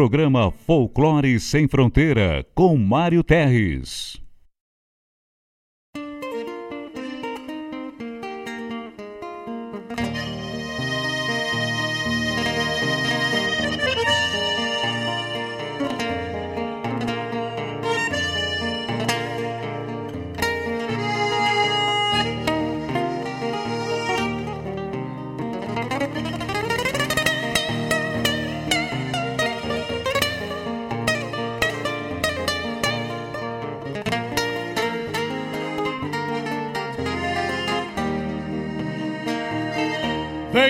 Programa Folclore Sem Fronteira, com Mário Terres.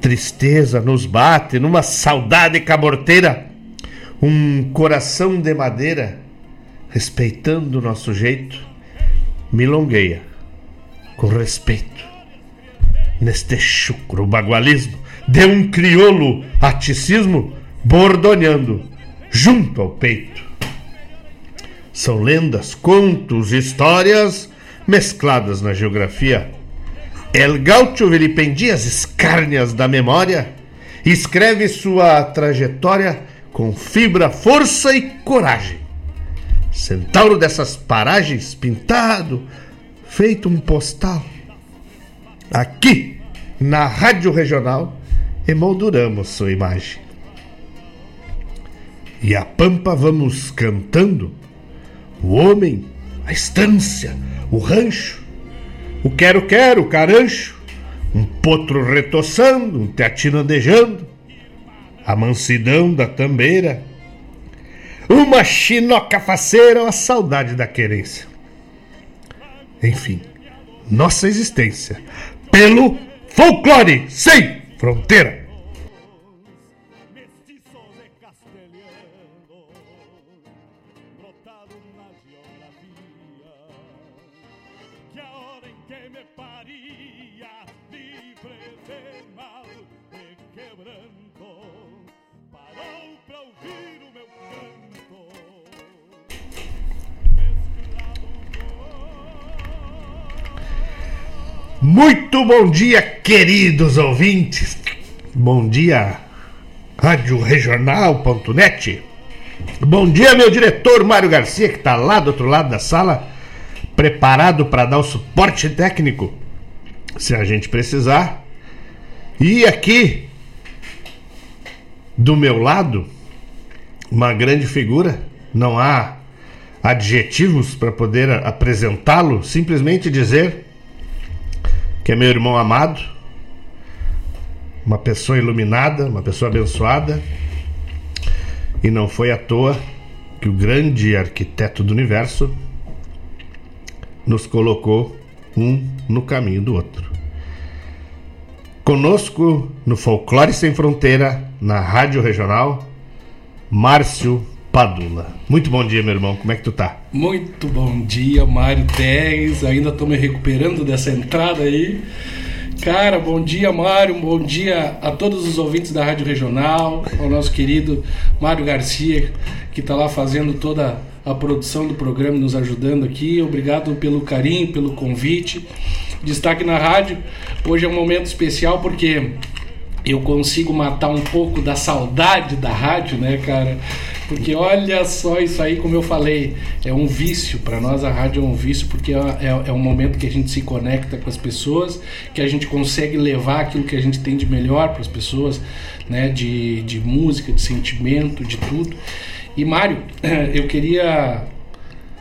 tristeza nos bate numa saudade caborteira, um coração de madeira, respeitando o nosso jeito, milongueia com respeito. Neste chucro bagualismo, de um crioulo aticismo, bordoneando junto ao peito. São lendas, contos, histórias mescladas na geografia, El Gaucho vilipendia as escárnias da memória escreve sua trajetória com fibra, força e coragem. Centauro dessas paragens, pintado, feito um postal. Aqui, na Rádio Regional, emolduramos sua imagem. E a pampa vamos cantando, o homem, a estância, o rancho, o quero-quero, carancho, um potro retoçando, um teatino andejando, a mansidão da tambeira, uma chinoca faceira a saudade da querência. Enfim, nossa existência pelo folclore sem fronteira. Muito bom dia, queridos ouvintes. Bom dia, radioregional.net. Bom dia, meu diretor Mário Garcia, que está lá do outro lado da sala, preparado para dar o suporte técnico, se a gente precisar. E aqui, do meu lado, uma grande figura, não há adjetivos para poder apresentá-lo, simplesmente dizer que é meu irmão amado, uma pessoa iluminada, uma pessoa abençoada. E não foi à toa que o grande arquiteto do universo nos colocou um no caminho do outro. Conosco no Folclore Sem Fronteira, na Rádio Regional, Márcio Padula. Muito bom dia, meu irmão. Como é que tu tá? Muito bom dia, Mário Teres. Ainda tô me recuperando dessa entrada aí. Cara, bom dia, Mário. Bom dia a todos os ouvintes da Rádio Regional, ao nosso querido Mário Garcia, que está lá fazendo toda a produção do programa, nos ajudando aqui. Obrigado pelo carinho, pelo convite. Destaque na rádio. Hoje é um momento especial porque eu consigo matar um pouco da saudade da rádio, né, cara? Porque olha só isso aí, como eu falei, é um vício. Para nós a rádio é um vício porque é, é, é, um momento que a gente se conecta com as pessoas, que a gente consegue levar aquilo que a gente tem de melhor para as pessoas, né? De, de música, de sentimento, de tudo. E Mário, eu queria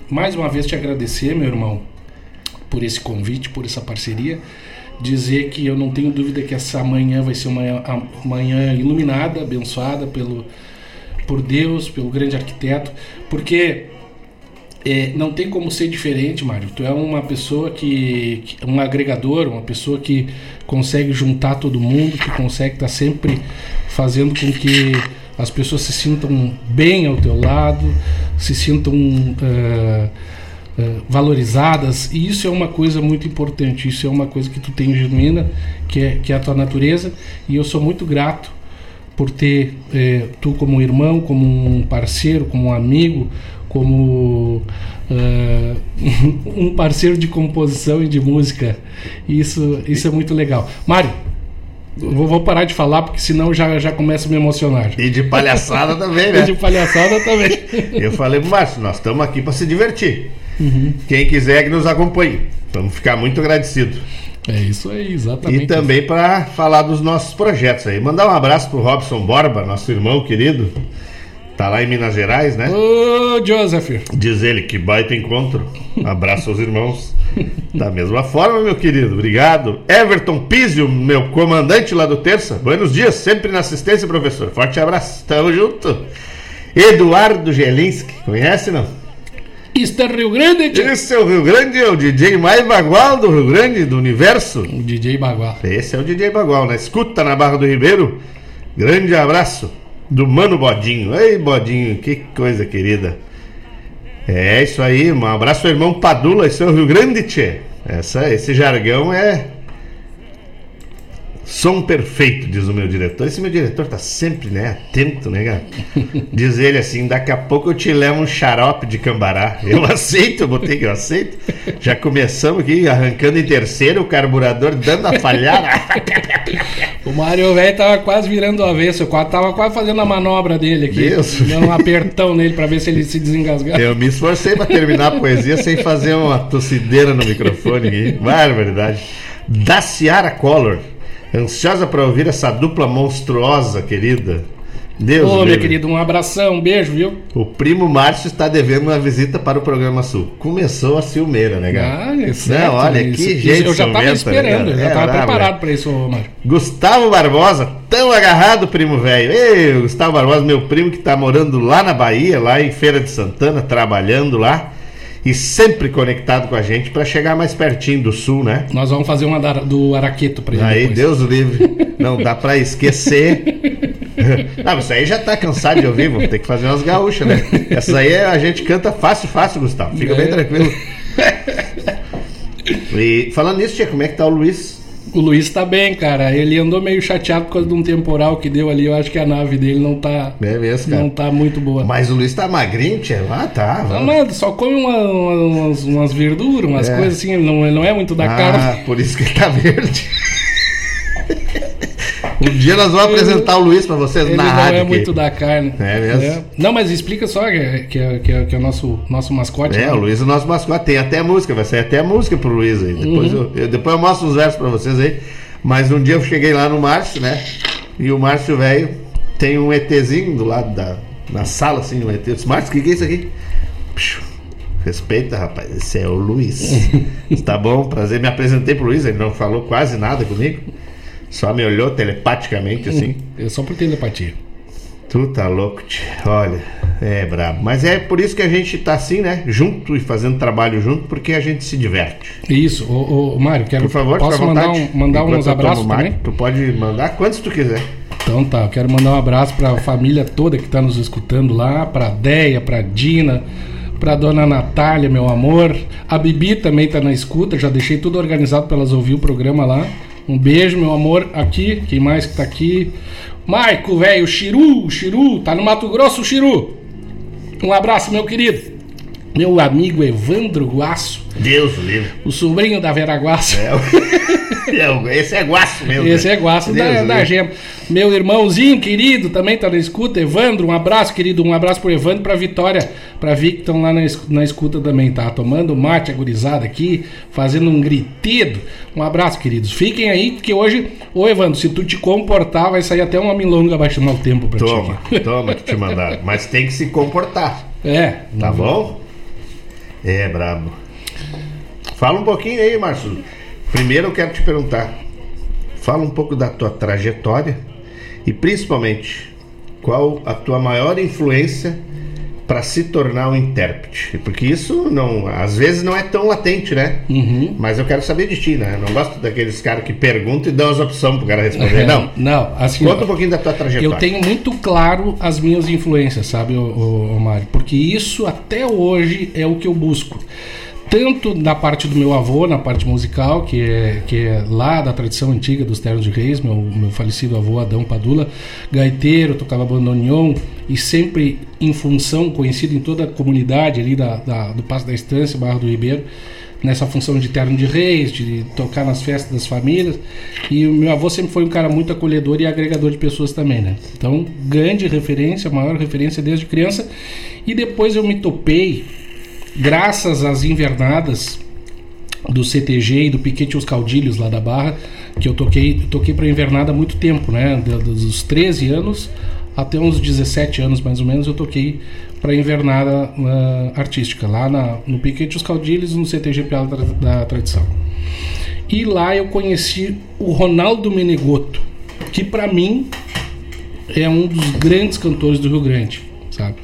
mais uma vez te agradecer, meu irmão, por esse convite, por essa parceria dizer que eu não tenho dúvida que essa manhã vai ser uma manhã iluminada, abençoada pelo, por Deus, pelo grande arquiteto, porque é, não tem como ser diferente, Mário. Tu é uma pessoa que, que, um agregador, uma pessoa que consegue juntar todo mundo, que consegue estar tá sempre fazendo com que as pessoas se sintam bem ao teu lado, se sintam uh, eh, valorizadas e isso é uma coisa muito importante isso é uma coisa que tu tem genuína que é, que é a tua natureza e eu sou muito grato por ter eh, tu como irmão como um parceiro como um amigo como uh, um parceiro de composição e de música isso isso é muito legal Mário Vou, vou, parar de falar porque senão já, já começa a me emocionar. E de palhaçada também, né? E de palhaçada também. Eu falei pro Márcio, nós estamos aqui para se divertir. Uhum. Quem quiser que nos acompanhe. Vamos ficar muito agradecidos. É isso aí, exatamente. E também para falar dos nossos projetos aí. Mandar um abraço pro Robson Borba, nosso irmão querido. Tá lá em Minas Gerais, né? Ô, Joseph! Diz ele que baita encontro. Abraço aos irmãos. Da mesma forma, meu querido, obrigado. Everton Pizio, meu comandante lá do Terça. Buenos dias, sempre na assistência, professor. Forte abraço, tamo junto. Eduardo Gelinski, conhece não? É Rio Grande, tio. Esse é o Rio Grande, é o DJ mais bagual do Rio Grande, do universo. O DJ Bagual. Esse é o DJ Bagual, na escuta na Barra do Ribeiro. Grande abraço do Mano Bodinho. Ei, Bodinho, que coisa querida. É isso aí, um abraço ao irmão Padula, esse é o Rio Grande, tchê. Essa, esse jargão é Som perfeito, diz o meu diretor. Esse meu diretor tá sempre, né, atento, né, cara? Diz ele assim: daqui a pouco eu te levo um xarope de cambará. Eu aceito, eu botei que eu aceito. Já começamos aqui arrancando em terceiro, o carburador dando a falhada. O Mário velho tava quase virando o avesso, tava quase fazendo a manobra dele aqui. Deus. Dando um apertão nele pra ver se ele se desengasgava. Eu me esforcei pra terminar a poesia sem fazer uma tossideira no microfone aqui. Barbaridade. Da Ciara Collor. Ansiosa pra ouvir essa dupla monstruosa, querida. Deus Ô, meu querido, um abração, um beijo, viu? O primo Márcio está devendo uma visita para o programa Sul. Começou a ciumeira, né, cara? Ah, é certo. Não, olha, Isso- que gente Eu já tava ciumenta, esperando, né, eu já cara? tava É preparado pra isso, ô, Mário. Gustavo Barbosa, tão agarrado, primo velho. Ei, Gustavo Barbosa, meu primo que tá morando lá na Bahia, lá em Feira de Santana, trabalhando lá. E sempre conectado com a gente para chegar mais pertinho do sul, né? Nós vamos fazer uma da- do Araqueto ele Aí, depois. Deus livre. Não dá pra esquecer. Não, mas isso aí já tá cansado de ouvir, vamos ter que fazer umas gaúchas, né? Essa aí a gente canta fácil, fácil, Gustavo. Fica bem É. tranquilo. E falando nisso, tia, como é que tá o Luiz? O Luiz tá bem, cara. Ele andou meio chateado por causa de um temporal que deu ali. Eu acho que a nave dele não tá, É mesmo, cara. não tá muito boa. Mas o Luiz tá magrinho, tia? Ah, tá. Não, vamos. nada, só come uma- uma- umas, umas verduras, umas É. coisas assim. Ele não, ele não é muito da ah, carne. por isso que ele tá verde. Um dia nós vamos apresentar o Luiz pra vocês Ele na não rádio. é aqui. muito da carne. É mesmo? Não, mas explica só que, é- que, é- que, é- que é o nosso, nosso mascote. É, né? o Luiz é o nosso mascote. Tem até música, vai sair até música pro Luiz aí. Depois, Uhum. eu, eu- depois eu mostro uns versos pra vocês aí. Mas um dia eu cheguei lá no Márcio, né? E o Márcio velho tem um ETzinho do lado da na sala, assim, um ET. Eu disse, Márcio, o que, que é isso aqui? Respeita, rapaz. Esse é o Luiz. tá bom, prazer. Me apresentei pro Luiz, ele não falou quase nada comigo. Só me olhou telepaticamente assim. É só por telepatia. Tu tá louco, tio. Olha, é brabo. Mas é por isso que a gente tá assim, né? Junto e fazendo trabalho junto, porque a gente se diverte. Isso, ô, ô, Mário, quero, Por favor, posso mandar, um, mandar Enquanto uns eu abraços também? Tu pode mandar quantos tu quiser. Então tá, eu quero mandar um abraço pra família toda que tá nos escutando lá, pra Deia, pra Dina, pra dona Natália, meu amor. A Bibi também tá na escuta, já deixei tudo organizado pra elas ouvir o programa lá. Um beijo, meu amor, aqui. Quem mais que tá aqui? Maico, velho, Chiru, Chiru, tá no Mato Grosso, Chiru. Um abraço, meu querido. Meu amigo Evandro Guaço, Deus o livre. o sobrinho da Vera Guaço. É, é esse é guaço mesmo. Esse né? é Guaço Deus da, da. Gema. Meu irmãozinho querido também tá na escuta, Evandro. Um abraço, querido. Um abraço pro Evandro, pra Vitória, pra Vi que estão lá na, na escuta também, tá? Tomando mate agorizado aqui, fazendo um gritido. Um abraço, queridos. Fiquem aí, porque hoje, ô Evandro, se tu te comportar, vai sair até uma milonga chamar o tempo pra Toma, ti. toma que te mandaram. Mas tem que se comportar. É, Tá bom? É, brabo. Fala um pouquinho aí, Márcio. Primeiro eu quero te perguntar. Fala um pouco da tua trajetória e principalmente qual a tua maior influência para se tornar um intérprete. Porque isso não, às vezes não é tão latente, né? Uhum. Mas eu quero saber de ti, né? Eu não gosto daqueles caras que perguntam e dão as opções pro cara responder. Não. Não, assim. Conta um pouquinho da tua trajetória. Eu tenho muito claro as minhas influências, sabe, ô, ô Mário? Porque isso até hoje é o que eu busco. Tanto na parte do meu avô, na parte musical, que é, que é lá da tradição antiga dos Ternos de Reis, meu, meu falecido avô Adão Padula, gaiteiro, tocava bandoneon e sempre em função, conhecido em toda a comunidade ali da, da- do Passo da Estância, Barra do Ribeiro, nessa função de terno de reis, de tocar nas festas das famílias. E o meu avô sempre foi um cara muito acolhedor e agregador de pessoas também, né? Então, grande referência, maior referência desde criança. E depois eu me topei, graças às invernadas do CTG e do Piquete Os Caudilhos lá da Barra, que eu toquei, toquei para invernada há muito tempo, né? Dos 13 anos até uns 17 anos mais ou menos eu toquei para invernada ah, artística lá na, no Piquete Os Caudilhos no CTG Piala da, da Tradição. E lá eu conheci o Ronaldo Menegotto, que para mim é um dos grandes cantores do Rio Grande, sabe?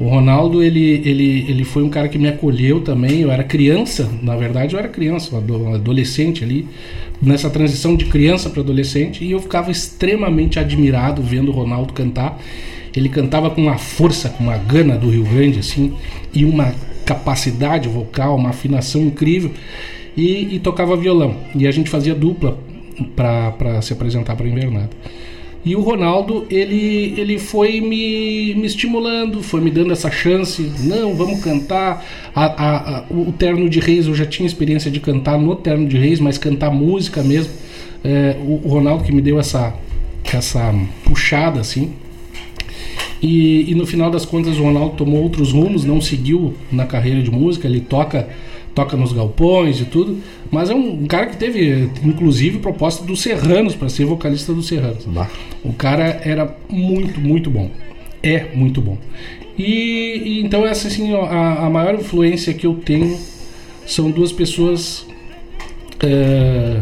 O Ronaldo, ele, ele, ele foi um cara que me acolheu também. Eu era criança, na verdade, eu era criança, ado- adolescente ali, nessa transição de criança para adolescente, e eu ficava extremamente admirado vendo o Ronaldo cantar. Ele cantava com uma força, com uma gana do Rio Grande, assim, e uma capacidade vocal, uma afinação incrível, e, e tocava violão. E a gente fazia dupla para se apresentar para a Invernada. E o Ronaldo, ele, ele foi me, me estimulando, foi me dando essa chance. Não, vamos cantar. A, a, a, o Terno de Reis, eu já tinha experiência de cantar no Terno de Reis, mas cantar música mesmo. É, o, o, Ronaldo que me deu essa, essa puxada, assim. E, e no final das contas, o Ronaldo tomou outros rumos, não seguiu na carreira de música. Ele toca toca nos galpões e tudo, mas é um, um cara que teve, inclusive, proposta dos Serranos para ser vocalista dos Serranos. Bah. O cara era muito, muito bom. É muito bom. E, e então essa assim, a, a, maior influência que eu tenho são duas pessoas é,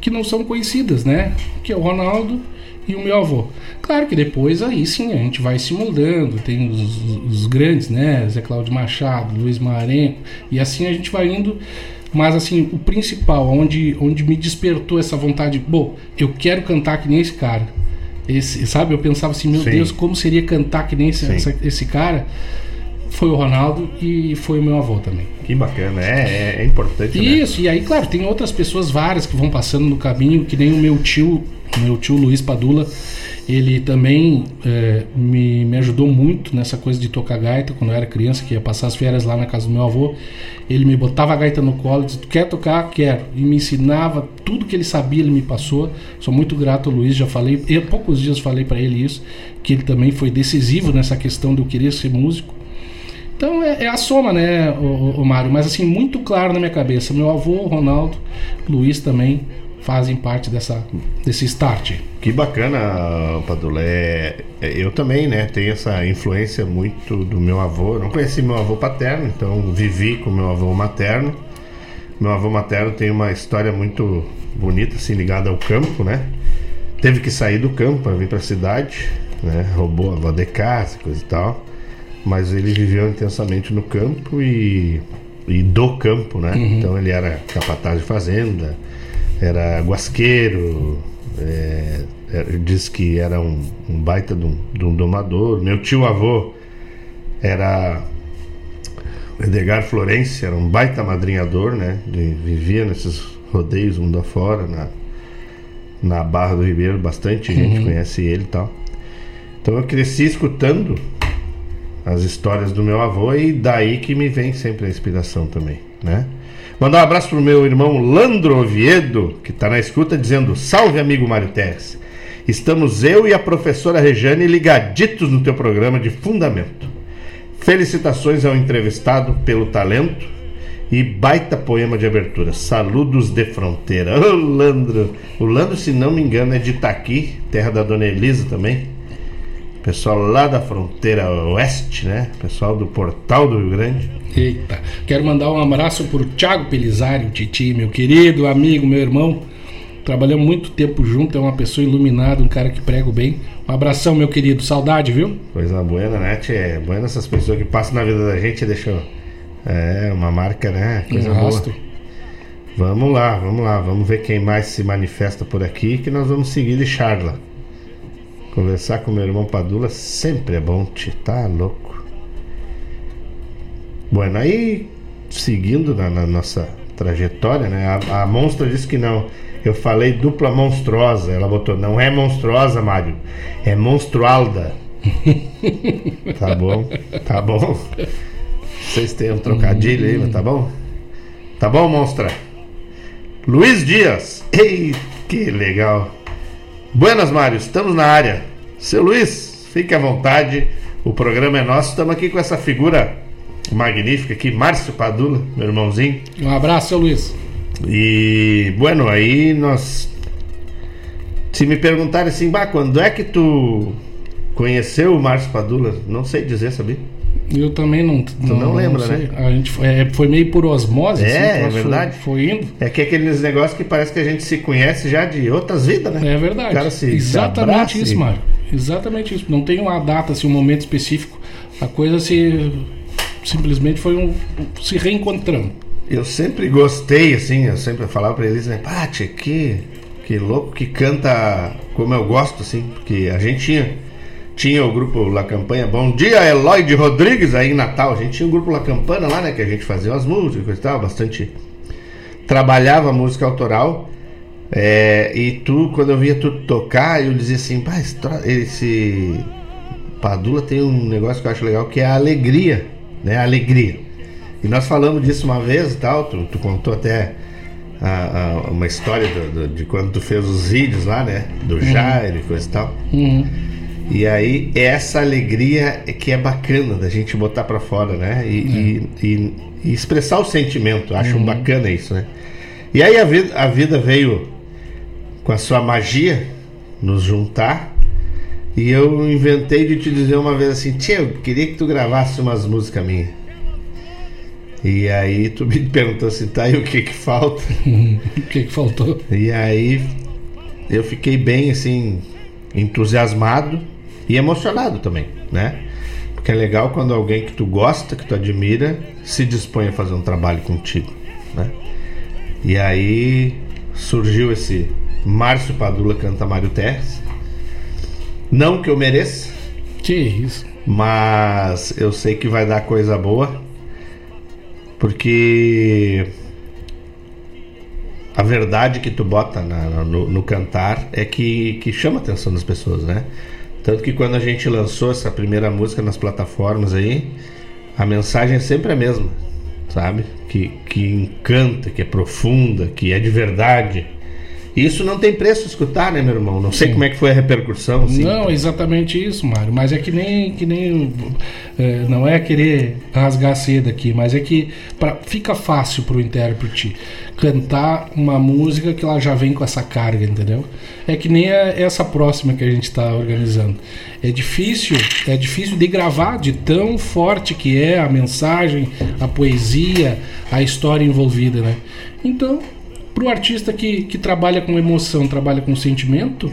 que não são conhecidas, né? Que é o Ronaldo e o meu avô. Claro que depois aí sim a gente vai se moldando, tem os, os grandes, né? Zé Cláudio Machado, Luiz Marenco, e assim a gente vai indo. Mas assim, o principal, onde, onde me despertou essa vontade, bom, eu quero cantar que nem esse cara. Esse, sabe, eu pensava assim, meu sim. Deus, como seria cantar que nem esse, essa, esse cara? Foi o Ronaldo e foi o meu avô também. Que bacana, é, é, é importante. Né? Isso, né? e aí, claro, tem outras pessoas várias que vão passando no caminho, que nem o meu tio, meu tio Luiz Padula, ele também é, me, me ajudou muito nessa coisa de tocar gaita quando eu era criança, que ia passar as férias lá na casa do meu avô. Ele me botava a gaita no colo e disse: Tu quer tocar? Quero. E me ensinava tudo que ele sabia, ele me passou. Sou muito grato ao Luiz, já falei, há poucos dias falei para ele isso, que ele também foi decisivo nessa questão de eu querer ser músico. Então é, é a soma, né, o, o, Mário? Mas assim, muito claro na minha cabeça. Meu avô, Ronaldo, Luiz também fazem parte dessa, desse start. Que bacana, Padula. É, eu também, né, tenho essa influência muito do meu avô. Não conheci meu avô paterno, então vivi com meu avô materno. Meu avô materno tem uma história muito bonita, assim, ligada ao campo, né? Teve que sair do campo para vir para a cidade, né? Roubou a avó de casa, coisa e tal. Mas ele viveu intensamente no campo e, e do campo, né? Uhum. Então ele era capataz de fazenda, era guasqueiro, é, é, diz que era um, um baita de um, de um, domador. Meu tio avô era Edgar Florence, era um baita madrinhador, né? De, vivia nesses rodeios mundo afora, na, na Barra do Ribeiro, bastante gente uhum. conhece ele e tal. Então eu cresci escutando as histórias do meu avô e daí que me vem sempre a inspiração também, né? Mandar um abraço pro meu irmão Landro Oviedo, que está na escuta, dizendo: Salve, amigo Mário Teres. Estamos eu e a professora Rejane ligaditos no teu programa de fundamento. Felicitações ao entrevistado pelo talento e baita poema de abertura. Saludos de fronteira. Ô, Landro. O Landro, se não me engano, é de Itaqui, terra da Dona Elisa também. Pessoal lá da fronteira oeste, né? Pessoal do Portal do Rio Grande. Eita, quero mandar um abraço pro Thiago Pelizari, o Titi, meu querido amigo, meu irmão. Trabalhamos muito tempo junto, é uma pessoa iluminada, um cara que prega bem. Um abração, meu querido, saudade, viu? Coisa boa, né? É boa essas pessoas que passam na vida da gente deixam. É, uma marca, né? Coisa um boa. Vamos lá, vamos lá, vamos ver quem mais se manifesta por aqui que nós vamos seguir de Charla. Conversar com meu irmão Padula sempre é bom, te tá louco. Bueno, aí seguindo na, na nossa trajetória, né? A, a monstra disse que não. Eu falei dupla monstruosa. Ela botou, não é monstruosa, Mário. É monstrualda. tá bom, tá bom. Vocês têm um trocadilho aí, mas tá bom? Tá bom, monstra? Luiz Dias. Ei, que legal. Buenas, Mário. Estamos na área. Seu Luiz, fique à vontade. O programa é nosso. Estamos aqui com essa figura magnífica aqui, Márcio Padula, meu irmãozinho. Um abraço, seu Luiz. E, bueno, aí nós. Se me perguntarem assim, bah, quando é que tu conheceu o Márcio Padula? Não sei dizer, sabia? Eu também não. Tu não, não lembra, não né? A gente foi, é, foi meio por osmose, é, assim, é verdade. Foi, foi, indo. É que é aqueles negócios que parece que a gente se conhece já de outras vidas, né? É verdade. cara se, Exatamente se isso, Mário. Exatamente isso. Não tem uma data, assim, um momento específico. A coisa se simplesmente foi um, se reencontrando. Eu sempre gostei, assim, eu sempre falava para eles, né, Pati, que, que louco que canta como eu gosto, assim, porque a gente tinha, tinha o grupo La Campanha, Bom Dia Eloy de Rodrigues, aí em Natal, a gente tinha o grupo La Campana lá, né, que a gente fazia as músicas e tal, bastante, trabalhava música autoral, É, e tu, quando eu via tu tocar, eu dizia assim, pá, esse, Padula tem um negócio que eu acho legal que é a alegria, né? A alegria. E nós falamos disso uma vez e tal, tu, tu contou até a- a- uma história do- do- de quando tu fez os vídeos lá, né? Do Jair e coisa e tal. Uhum. E aí, essa alegria é que é bacana da gente botar pra fora, né? E, e- e- e expressar o sentimento. Acho bacana isso, né? E aí a vida, a vida veio com a sua magia nos juntar. E eu inventei de te dizer uma vez assim: Tia, eu queria que tu gravasse umas músicas minhas. E aí tu me perguntou assim: tá, e o que que falta? O que, que faltou? E aí eu fiquei bem assim entusiasmado e emocionado também, né? Porque é legal quando alguém que tu gosta, que tu admira, se dispõe a fazer um trabalho contigo, né? E aí surgiu esse Márcio Padula canta Mário Terres. Não que eu mereça, Que isso? mas eu sei que vai dar coisa boa, porque a verdade que tu bota na- no, no cantar é que, que chama a atenção das pessoas, né? Tanto que quando a gente lançou essa primeira música nas plataformas aí, a mensagem é sempre a mesma, sabe? Que, que encanta, que é profunda, que é de verdade. Isso não tem preço escutar, né, meu irmão? Não sei como é que foi a repercussão. Assim. Não, exatamente isso, Mário. Mas é que nem. Que nem é, não é querer rasgar cedo aqui, mas é que pra, fica fácil pro intérprete cantar uma música que ela já vem com essa carga, entendeu? É que nem a- essa próxima que a gente está organizando. É difícil, é difícil de gravar, de tão forte que é a mensagem, a poesia, a história envolvida, né? Então, pro artista que, que trabalha com emoção, trabalha com sentimento,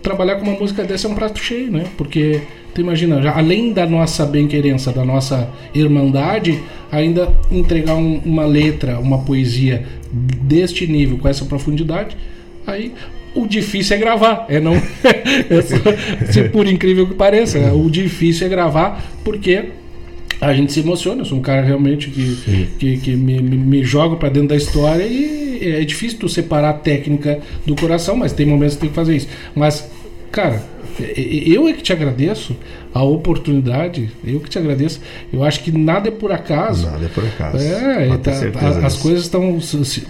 trabalhar com uma música dessa é um prato cheio, né? Porque tu imagina, já, além da nossa bem-querença, da nossa irmandade, ainda entregar um- uma letra, uma poesia deste nível, com essa profundidade, aí o difícil é gravar, é não. é se por incrível que pareça, o difícil é gravar, porque a gente se emociona. Eu sou um cara realmente que, que, que me, me, me joga pra dentro da história e é difícil tu separar a técnica do coração, mas tem momentos que tem que fazer isso. Mas, cara, eu é que te agradeço a oportunidade, eu que te agradeço. Eu acho que nada é por acaso. Nada é por acaso. É, ter tá- certeza as, as disso. coisas estão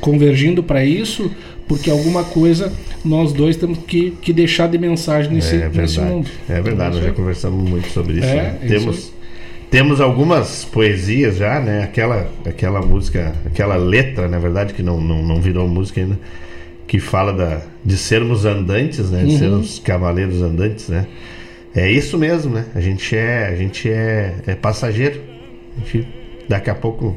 convergindo para isso, porque alguma coisa nós dois temos que, que deixar de mensagem nesse, é nesse verdade. mundo. É verdade, nós já conversamos muito sobre isso. É, né? é isso Temos, algumas poesias já, né? Aquela, aquela música, aquela letra, na verdade, que não, não, não virou música ainda, que fala da, de sermos andantes, né? De Uhum. sermos cavaleiros andantes, né? É isso mesmo, né? A gente é, a gente é, é passageiro. A gente, daqui a pouco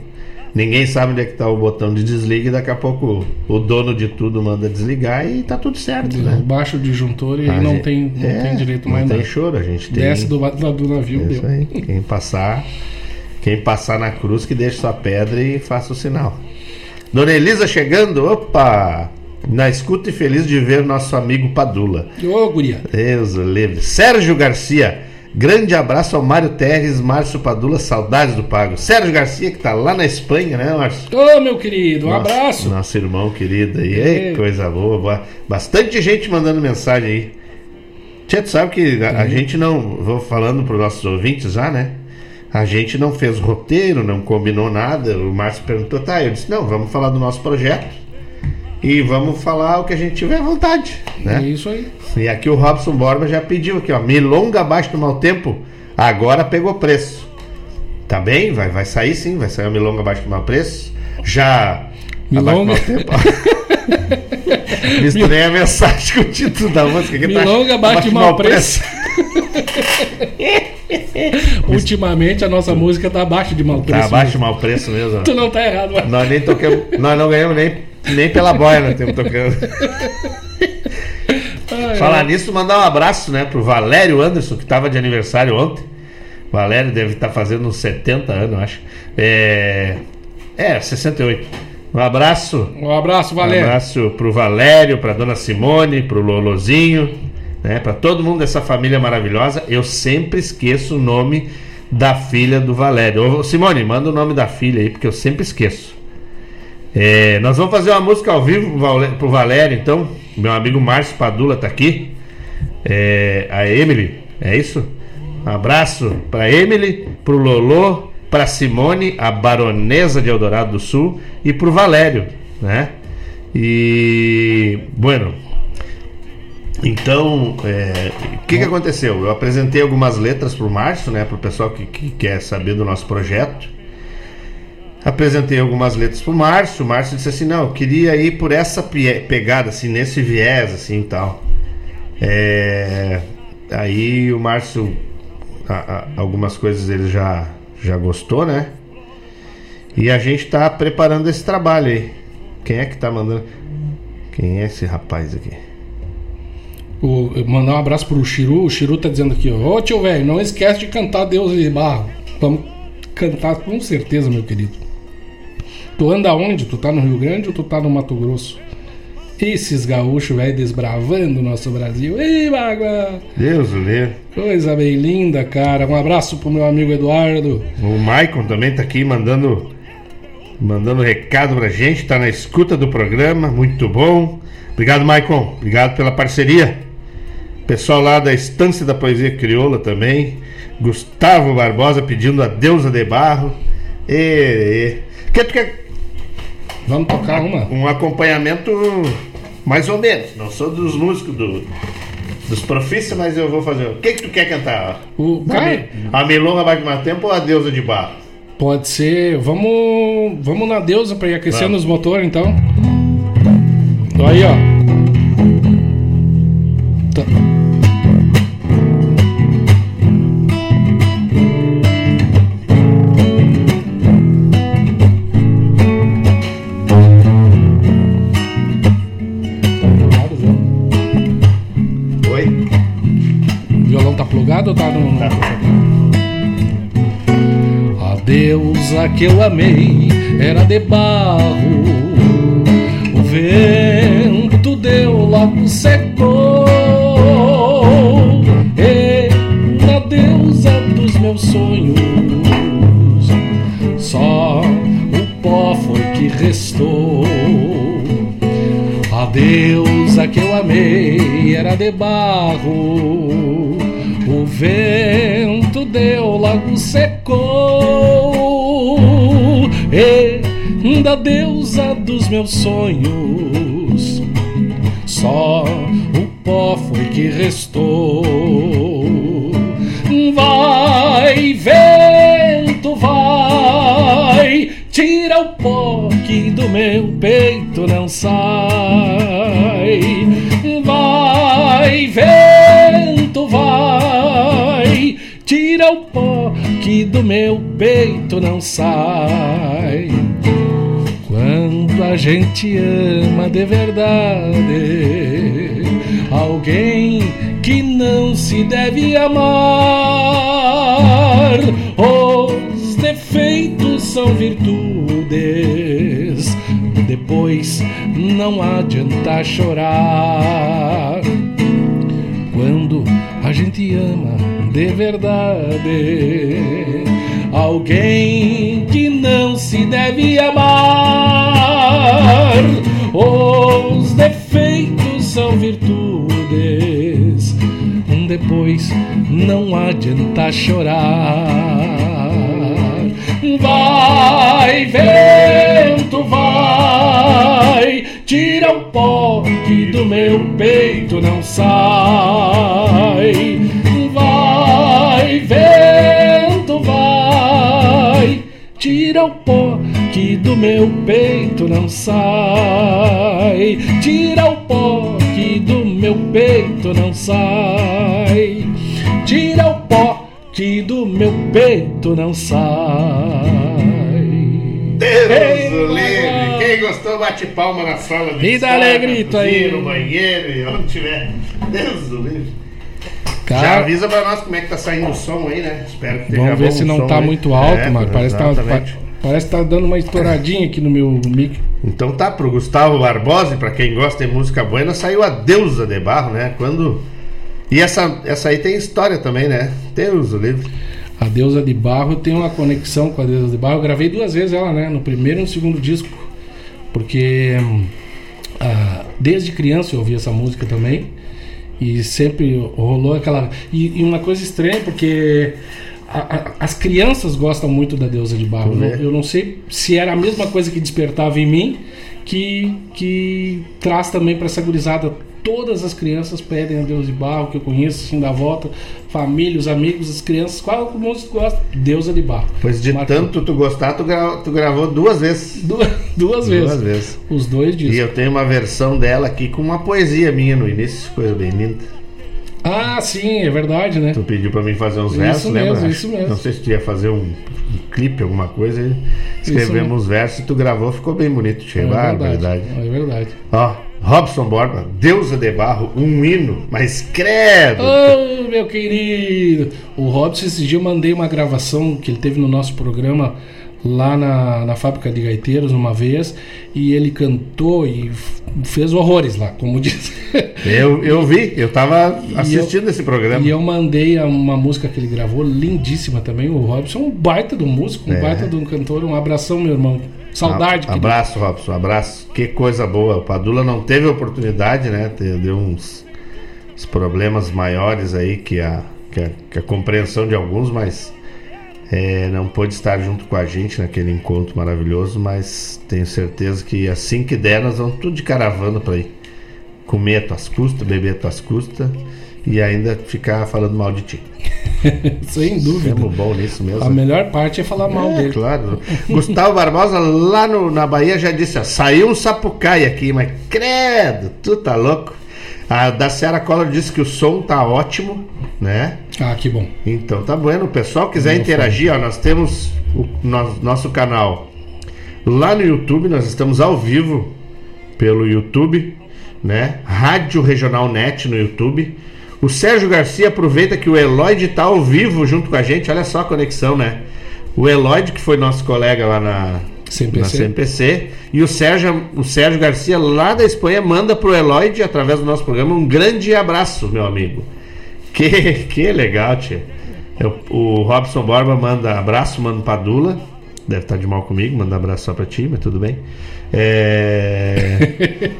ninguém sabe onde é que tá o botão de desliga e daqui a pouco o dono de tudo manda desligar e tá tudo certo, né? Baixa o disjuntor e A não, gente- tem, não é, tem direito não mais tem nada. choro, a gente tem. Desce do lado do navio, É isso deu. aí. Quem passar, quem passar na cruz que deixe sua pedra e faça o sinal. Dona Elisa chegando, opa! Na escuta e feliz de ver nosso amigo Padula. Ô, guria. Deus livre. Sérgio Garcia, grande abraço ao Mário Terres, Márcio Padula, saudades do Pago. Sérgio Garcia, que tá lá na Espanha, né, Márcio? Ô, meu querido, um Nosso- abraço. Nosso irmão querido aí. É. Ei, coisa boa, boa. Bastante gente mandando mensagem aí. Tu sabe que a, a gente não. Vou falando para os nossos ouvintes já, né? A gente não fez roteiro, não combinou nada. O Márcio perguntou, tá? Eu disse, não, vamos falar do nosso projeto. E vamos falar o que a gente tiver vontade, É né? isso aí. E aqui o Robson Borba já pediu aqui, ó. Milonga abaixo do mau tempo, agora pegou preço. Tá bem? Vai, vai sair sim, vai sair o Milonga abaixo do mau preço. Já. Milonga- Abaixo do mau tempo. Misturei a mensagem com o título da música. que tá Milonga abaixo do mau preço. Ultimamente a nossa música tá abaixo de mau preço. Tá abaixo do mau preço mesmo. Tu não tá errado, mas... Nós nem tocamos, nós não ganhamos nem, nem pela boia, nós estamos tocando. Ai, Falar nisso, mandar um abraço, né, pro Valério Anderson, que tava de aniversário ontem. Valério deve estar fazendo uns 70 anos, eu acho. É, é 68. Um abraço. Um abraço, Um Valério. abraço pro Valério, pra dona Simone, pro Lolozinho, né, para todo mundo dessa família maravilhosa. Eu sempre esqueço o nome da filha do Valério. Ô, Simone, manda o nome da filha aí, porque eu sempre esqueço. É, nós vamos fazer uma música ao vivo pro Valério, então. Meu amigo Márcio Padula tá aqui. É, a Emily, é isso? Um abraço pra Emily, pro Lolô, pra Simone, a baronesa de Eldorado do Sul, e pro Valério, né? E. Bueno. Então, é, o que, que aconteceu? Eu apresentei algumas letras pro Márcio, né? Pro pessoal que, que quer saber do nosso projeto. Apresentei algumas letras pro Márcio. O Márcio disse assim: não, eu queria ir por essa pegada, assim, nesse viés, assim e tal. É, aí o Márcio, a- a- algumas coisas ele já, já gostou, né? E a gente tá preparando esse trabalho aí. Quem é que tá mandando? Quem é esse rapaz aqui? O, mandar um abraço pro Chiru. O Chiru tá dizendo aqui. Ô tio velho, não esquece de cantar Deus de Barro. Vamos cantar com certeza, meu querido. Tu anda onde? Tu tá no Rio Grande ou tu tá no Mato Grosso? Esses gaúchos, velho, desbravando o nosso Brasil. Ei, bagua! Deus o livre. Coisa bem linda, cara. Um abraço pro meu amigo Eduardo. O Maicon também tá aqui mandando mandando recado pra gente, tá na escuta do programa, muito bom. Obrigado, Maicon. Obrigado pela parceria. Pessoal lá da Estância da Poesia Crioula também. Gustavo Barbosa pedindo a deusa de barro. E, e. Quer, tu quer Vamos tocar uma? um acompanhamento mais ou menos. Não sou dos músicos do, dos profícios, mas eu vou fazer. O que, que tu quer cantar? O, cara, A Milonga vai tempo ou a deusa de barro? pode ser. Vamos, vamos na deusa pra ir aquecendo Vamos. os motores, então. Aí, ó. Tá. Deusa que eu amei era de barro. O vento deu, logo secou. E na deusa dos meus sonhos, só o pó foi que restou. A deusa que eu amei era de barro. O vento deu, logo secou. Meus sonhos, só o pó foi que restou. Vai, vento, vai, tira o pó que do meu peito não sai. Vai, vento, vai, tira o pó que do meu peito não sai. Quando a gente ama de verdade alguém que não se deve amar, os defeitos são virtudes. Depois não adianta chorar. Quando a gente ama de verdade alguém que não se deve amar, os defeitos são virtudes. Depois não adianta chorar. Vai, vento, vai, tira o pó que do meu peito não sai. Tira o pó que do meu peito não sai. Tira o pó que do meu peito não sai. Tira o pó que do meu peito não sai. Deus o livre! Quem gostou, bate palma na sala de E alegrito na cozinha, aí. No banheiro onde tiver. Deus o livre! Já avisa pra nós como é que tá saindo o som aí, né? Espero que vamos ver se não som tá aí. muito alto, É, mano. Parece que, tá, parece que tá dando uma estouradinha aqui no meu mic. Então tá, pro Gustavo Barbosa, pra quem gosta de música buena, saiu a Deusa de Barro, né? Quando. E essa, essa aí tem história também, né? Deus o livre. A Deusa de Barro, tenho uma conexão com a Deusa de Barro. Eu gravei duas vezes ela, né? No primeiro e no segundo disco. Porque ah, desde criança eu ouvi essa música também. E sempre rolou aquela. E, e uma coisa estranha, porque a, a, as crianças gostam muito da deusa de barro. Eu, vê? não- eu não sei se era a mesma coisa que despertava em mim que, que traz também para essa gurizada. Todas as crianças pedem a Deus de barro, que eu conheço, assim, da volta, família, os amigos, as crianças. Qual música gosta? Deusa de barro. Pois de Marcou. tanto tu gostar, tu, gra- tu gravou duas vezes. Duas, duas vezes. Duas vezes. Os dois E discos. eu tenho uma versão dela aqui com uma poesia minha no início, coisa bem linda. Ah, sim, é verdade, né? Tu pediu pra mim fazer uns Isso versos, mesmo, lembra? isso mesmo. Não sei se tu ia fazer um, um clipe, alguma coisa. Escrevemos uns versos e tu gravou, ficou bem bonito. Tchê. É Barbaridade. verdade. É verdade. Ó, Robson Borba, Deusa de Barro, um hino, mas credo! Ô, meu querido! O Robson, esse dia eu mandei uma gravação que ele teve no nosso programa lá na, na fábrica de gaiteiros uma vez e ele cantou e fez horrores lá, como diz. Eu, eu vi, eu tava assistindo esse programa. E eu mandei uma música que ele gravou, lindíssima também. O Robson é um baita um músico, um É. baita um cantor. Um abração, meu irmão. Saudade, A- querido. Abraço, Robson, abraço. Que coisa boa. O Padula não teve oportunidade, né? Deu uns, uns problemas maiores aí que a, que a, que a compreensão de alguns, mas é, não pôde estar junto com a gente naquele encontro maravilhoso. Mas tenho certeza que assim que der, nós vamos tudo de caravana para ir comer a tuas custas, beber a tuas custas e ainda ficar falando mal de ti. Sem dúvida. Somos bom nisso mesmo. A melhor parte é falar mal É, dele. claro. Gustavo Barbosa, lá no- na Bahia, já disse: ó, saiu um sapucaia aqui, mas credo, tu tá louco. A da Serra Collor disse que o som tá ótimo, né? Ah, que bom. Então tá bueno. O pessoal quiser interagir, ó, nós temos o no- nosso canal lá no YouTube, nós estamos ao vivo pelo YouTube, né? Rádio Regional Net no YouTube. O Sérgio Garcia aproveita que o Eloyd tá ao vivo junto com a gente. Olha só a conexão, né? O Eloyd, que foi nosso colega lá na CMPC. na CMPC, e o Sérgio, o Sérgio Garcia lá da Espanha manda pro Eloyd através do nosso programa um grande abraço, meu amigo. Que, que legal, tia. Eu- o Robson Borba manda abraço, manda pra Dula. Deve estar de mal comigo, manda abraço só pra ti, mas tudo bem. É,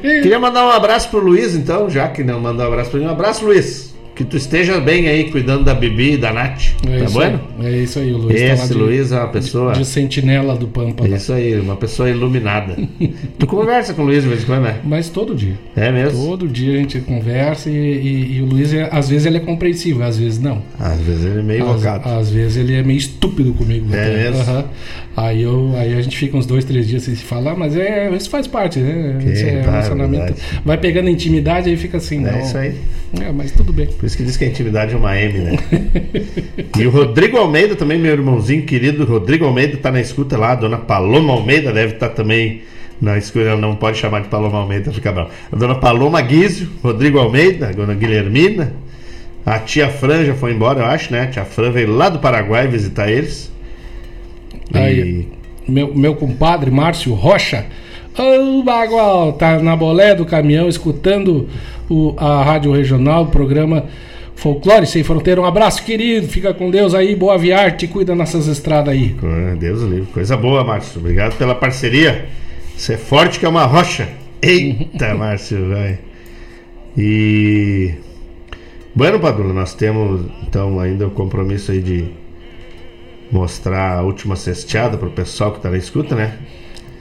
Queria mandar um abraço pro Luiz, então, já que não mandou um abraço pra mim. Um abraço, Luiz. Que tu esteja bem aí, cuidando da Bibi e da Nath. É tá bueno? aí. É isso aí, o Luiz tá Esse de, Luiz é uma pessoa. de sentinela do Pampa. Isso aí, uma pessoa iluminada. tu conversa com o Luiz de vez em quando, né? Mas todo dia. É mesmo? Todo dia a gente conversa e, e- e o Luiz, é- às vezes, ele é compreensível, às vezes não. Às vezes ele é meio Às, invocado. às vezes ele é meio estúpido comigo. É até. mesmo? Aham. Aí, eu, aí a gente fica uns dois, três dias sem se falar, mas é, isso faz parte, né? Que Isso é relacionamento. Vai pegando intimidade aí fica assim, não. É isso aí. É, mas tudo bem. Por isso que diz que a intimidade é uma M, né? e o Rodrigo Almeida também, meu irmãozinho querido, Rodrigo Almeida tá na escuta lá, a dona Paloma Almeida deve estar também na escuta, não pode chamar de Paloma Almeida, fica bravo. A dona Paloma Guizio, Rodrigo Almeida, a dona Guilhermina, a tia Fran já foi embora, eu acho, né? A tia Fran veio lá do Paraguai visitar eles. Aí. Meu, meu compadre Márcio Rocha. Ô, Bagual, tá na bolé do caminhão escutando o, a Rádio Regional, o programa Folclore Sem Fronteira. Um abraço, querido. Fica com Deus aí. Boa viagem. Te cuida nessas estradas aí. Deus livre. Coisa boa, Márcio. Obrigado pela parceria. Você é forte que é uma rocha. Eita, Márcio, vai. E. Bueno, Padula, nós temos então ainda o compromisso aí de mostrar a última cesteada pro pessoal que tá na escuta, né?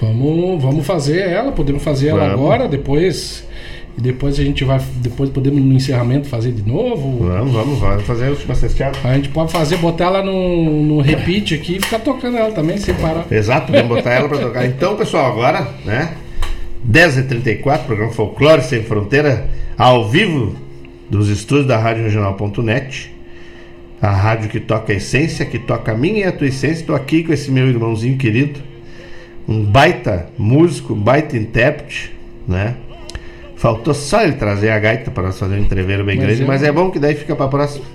Vamos, vamos fazer ela. Podemos fazer ela Vamos. agora, depois. E depois a gente vai. Depois podemos no encerramento fazer de novo. Vamos, vamos, vamos fazer a última cesteada. A gente pode fazer, botar ela no, no repeat aqui e ficar tocando ela também, sem parar. Exato, vamos botar ela pra tocar. Então, pessoal, agora, né? 10h34, programa Folclore Sem Fronteira, ao vivo dos estúdios da Rádio Regional.net. A rádio que toca a essência, que toca a minha e a tua essência. Estou aqui com esse meu irmãozinho querido, um baita músico, baita intérprete, né? Faltou só ele trazer a gaita para nós fazer um entreveiro bem Mas grande, é- mas é bom que daí fica para próxima.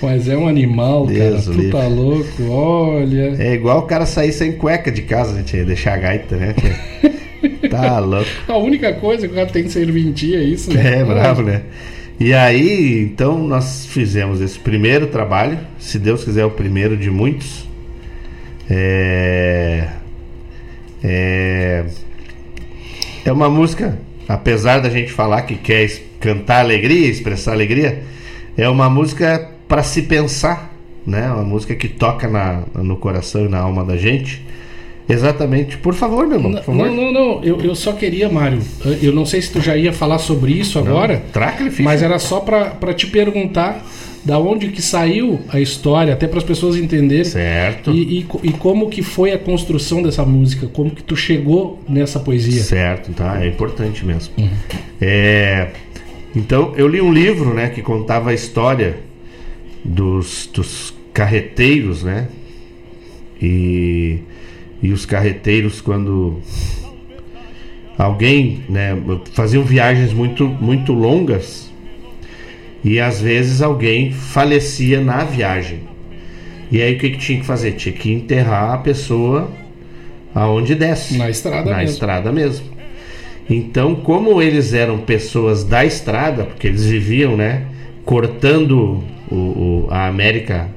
Mas é um animal, Deus cara. Tu tá louco, olha. É igual o cara sair sem cueca de casa, né, tia? Deixar a gaita, né? Tá louco. A única coisa que o cara tem de serventia é isso, né? É, bravo, né? E aí, então, nós fizemos esse primeiro trabalho, se Deus quiser, o primeiro de muitos. É. É. é uma música, apesar da gente falar que quer cantar alegria, expressar alegria, é uma música para se pensar, né? Uma música que toca na, no coração e na alma da gente. Exatamente. Por favor, meu irmão. Por favor. Não, não, não. Eu, eu só queria, Mário. Eu não sei se tu já ia falar sobre isso agora. Ele, Mas era só para te perguntar da onde que saiu a história, até para as pessoas entenderem. Certo. E, e, e, como que foi a construção dessa música, como que tu chegou nessa poesia. Certo, tá? É importante mesmo. Uhum. É, então, eu li um livro, né, que contava a história dos, dos carreteiros, né? E, e os carreteiros quando alguém, né, faziam viagens muito muito longas e às vezes alguém falecia na viagem. E aí o que, que tinha que fazer? Tinha que enterrar a pessoa aonde desce. Na estrada na mesmo. estrada mesmo. Então, como eles eram pessoas da estrada, porque eles viviam, né, cortando o, o, a América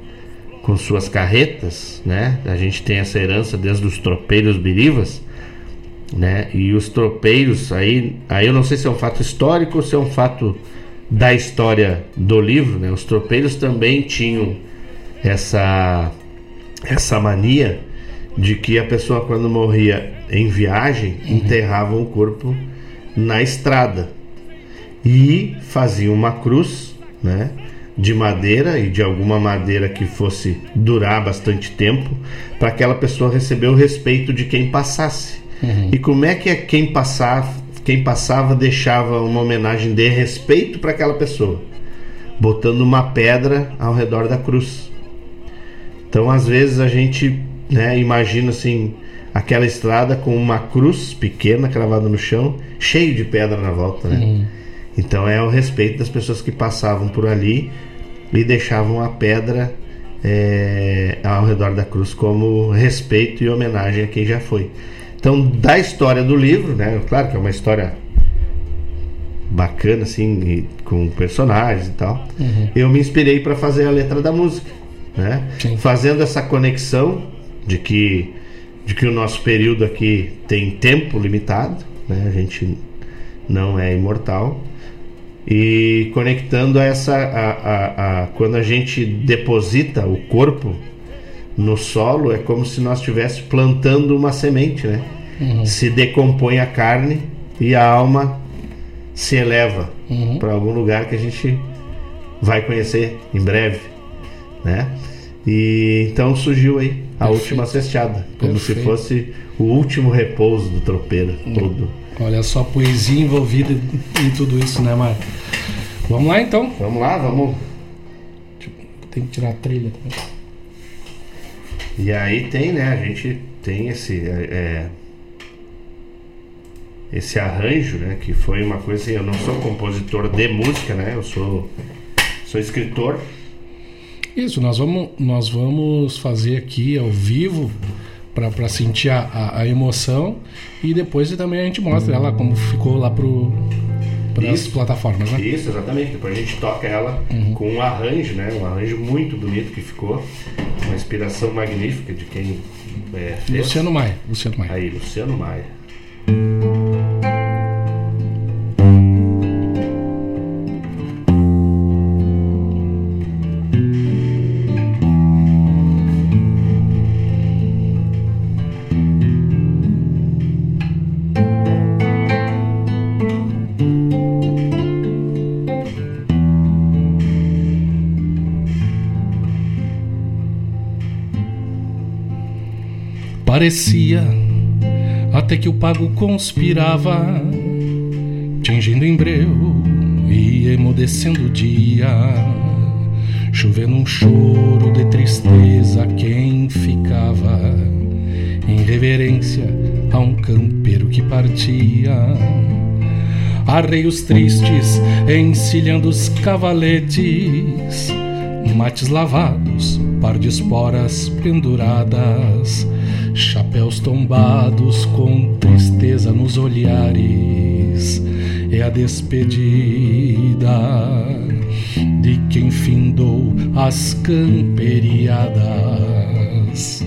com suas carretas, né? A gente tem essa herança desde os tropeiros birivas, né? E os tropeiros aí, aí eu não sei se é um fato histórico ou se é um fato da história do livro, né? Os tropeiros também tinham essa essa mania de que a pessoa quando morria em viagem uhum. enterrava o corpo na estrada e fazia uma cruz, né? De madeira e de alguma madeira que fosse durar bastante tempo para aquela pessoa receber o respeito de quem passasse. Uhum. E como é que é quem passava quem passava deixava uma homenagem de respeito para aquela pessoa, botando uma pedra ao redor da cruz. Então, às vezes a gente né, imagina assim aquela estrada com uma cruz pequena cravada no chão, cheio de pedra na volta, né? Uhum. Então é o respeito das pessoas que passavam por ali e deixavam a pedra é, ao redor da cruz como respeito e homenagem a quem já foi. Então, da história do livro, né? Claro que é uma história bacana, assim, com personagens e tal. Uhum. Eu me inspirei para fazer a letra da música, né? Sim. Fazendo essa conexão de que de que o nosso período aqui tem tempo limitado, né? A gente não é imortal e conectando a essa a, a, a, quando a gente deposita o corpo no solo é como se nós estivéssemos plantando uma semente, né? Uhum. Se decompõe a carne e a alma se eleva uhum. para algum lugar que a gente vai conhecer em breve, né? E então surgiu aí a Perfeito. última cesteada, como Perfeito. se fosse o último repouso do tropeiro. Uhum. Todo. Olha só a poesia envolvida em tudo isso, né, Mário? Vamos lá então. Vamos lá, vamos. Tem que tirar a trilha também. E aí tem, né? A gente tem esse. É, esse arranjo, né? Que foi uma coisa assim, eu não sou compositor de música, né? Eu sou, sou escritor. Isso, nós vamos, nós vamos fazer aqui ao vivo para sentir a, a, emoção e depois também a gente mostra ela como ficou lá pro para as plataformas, né? Isso, exatamente. Depois a gente toca ela uhum. com um arranjo, né? Um arranjo muito bonito que ficou, uma inspiração magnífica de quem é, fez. Luciano Maia. Luciano Maia. Aí, Luciano Maia. Parecia até que o pago conspirava, tingindo em breu e emudecendo o dia, chovendo um choro de tristeza quem ficava em reverência a um campeiro que partia. Arreios tristes encilhando os cavaletes, mates lavados, par de esporas penduradas chapéus tombados com tristeza nos olhares. É a despedida de quem findou as camperiadas.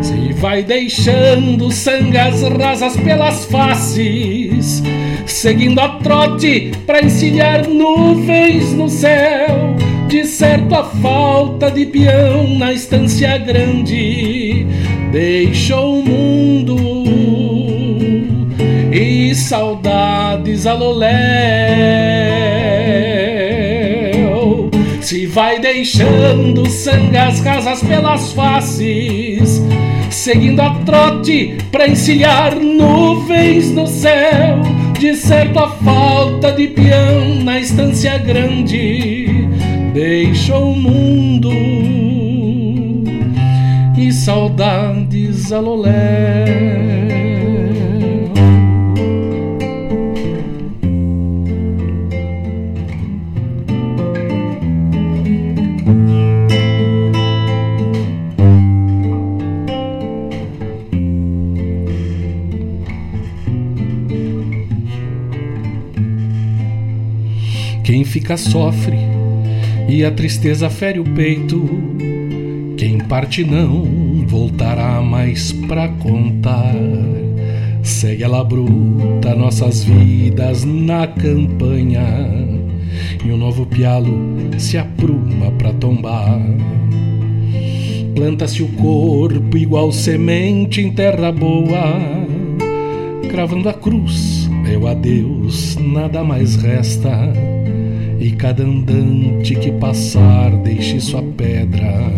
Se vai deixando sangas rasas pelas faces, seguindo a trote para encilhar nuvens no céu. De certo a falta de peão na estância grande deixou o mundo e saudades aloléu. Se vai deixando sangas rasas pelas faces, seguindo a trote para encilhar nuvens no céu. De certo a falta de peão na estância grande deixou o mundo e saudades aloléu. Quem fica sofre e a tristeza fere o peito. Quem parte não voltará mais pra contar. Segue a labruta nossas vidas na campanha e um novo pialo se apruma pra tombar. Planta-se o corpo igual semente em terra boa, cravando a cruz, meu adeus, nada mais resta e cada andante que passar deixe sua pedra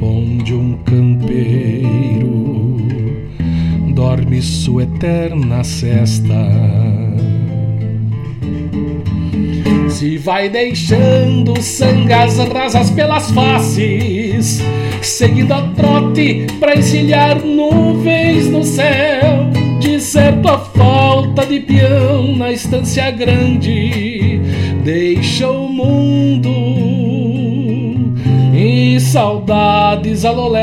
onde um campeiro dorme sua eterna cesta. Se vai deixando sangas rasas pelas faces, seguindo a trote para encilhar nuvens no céu. De certo a falta de peão na estância grande deixa o mundo e saudades aloléu.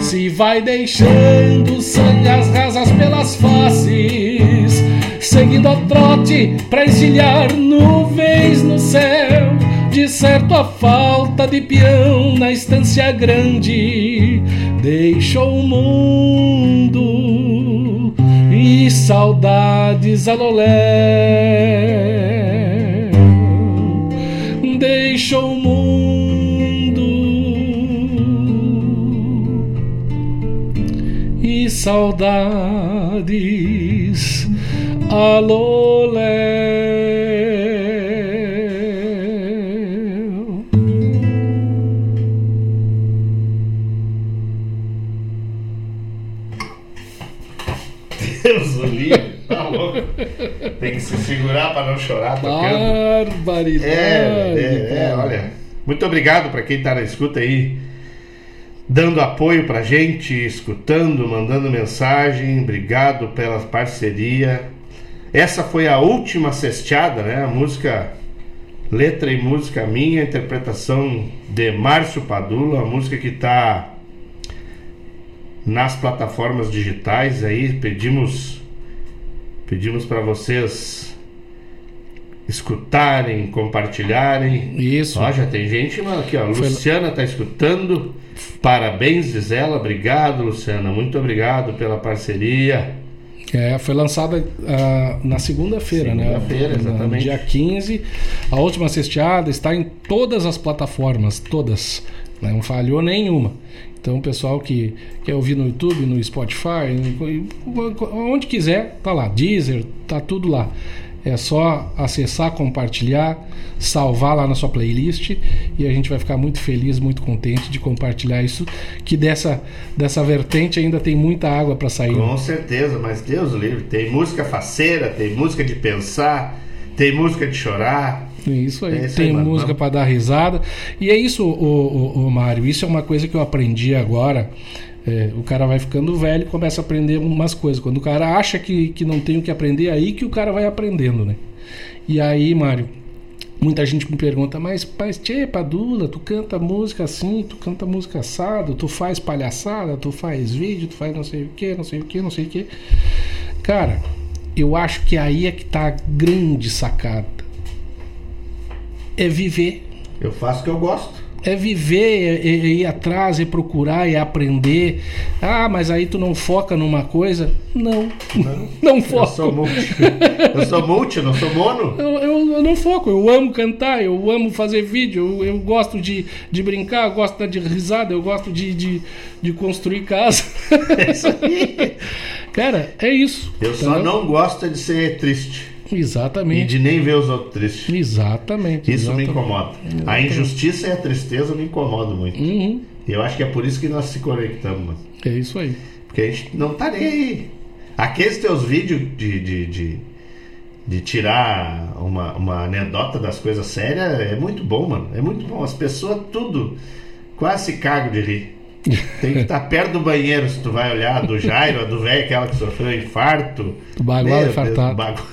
Se vai deixando sangas rasas pelas faces, seguindo a trote pra encilhar nuvens no céu. De certo a falta de peão na estância grande deixou o mundo e saudades aloléu. Deixou o mundo e saudades aloléu. Tem que se segurar para não chorar tocando. Barbaridade. É, é, é, olha. Muito obrigado para quem tá na escuta aí, dando apoio pra gente, escutando, mandando mensagem. Obrigado pela parceria. Essa foi a última cesteada, né? A música, letra e música minha, interpretação de Márcio Padula, a música que tá nas plataformas digitais aí. Pedimos pedimos para vocês escutarem, compartilharem. Isso. Ó, já tem gente, mano, aqui, ó. Foi- Luciana tá escutando. Parabéns, diz ela. Obrigado, Luciana. Muito obrigado pela parceria. É, foi lançada ah, na segunda-feira, né? Segunda-feira, No exatamente. Dia 15. A última cesteada está em todas as plataformas, todas. Né? Não falhou nenhuma. Então, o pessoal que quer ouvir no YouTube, no Spotify, onde quiser, tá lá. Deezer, tá tudo lá. É só acessar, compartilhar, salvar lá na sua playlist e a gente vai ficar muito feliz, muito contente de compartilhar isso. Que dessa, dessa vertente ainda tem muita água para sair. né? Com certeza, mas Deus livre. Tem música faceira, tem música de pensar, tem música de chorar. Isso aí, É isso tem aí, música para dar risada. E é isso, o, o, o Mário, isso é uma coisa que eu aprendi agora. É, o cara vai ficando velho e começa a aprender umas coisas. Quando o cara acha que, que não tem o que aprender, é aí que o cara vai aprendendo, né? E aí, Mário, muita gente me pergunta, mas, mas tchê, Padula, tu canta música assim, tu canta música assado, tu faz palhaçada, tu faz vídeo, tu faz não sei o que, não sei o que, não sei o que. Cara, eu acho que aí é que tá a grande sacada é viver. Eu faço o que eu gosto. é viver, é, é ir atrás, é procurar, é aprender. Ah, mas aí tu não foca numa coisa? Não, não, não foco. Eu sou multi, eu sou multi, não sou mono. Eu, eu, eu, não foco, eu amo cantar, eu amo fazer vídeo, eu, eu gosto de, de brincar, eu gosto de risada, eu gosto de, de, de construir casa. É isso aí. Cara, é isso. Eu só tá? não gosto de ser triste. Exatamente. E de nem ver os outros tristes. Exatamente. Isso exatamente. me incomoda. Exatamente. A injustiça e a tristeza me incomodam muito. Uhum. E eu acho que é por isso que nós se conectamos. É isso aí. Porque a gente não tá nem aí. Aqueles teus vídeos de, de, de, de tirar uma, uma anedota das coisas sérias é muito bom, mano. É muito bom. As pessoas tudo quase se cagam de rir. Tem que estar perto do banheiro se tu vai olhar, do Jairo, a do velho, aquela que sofreu infarto. O bagual infartado. Bagual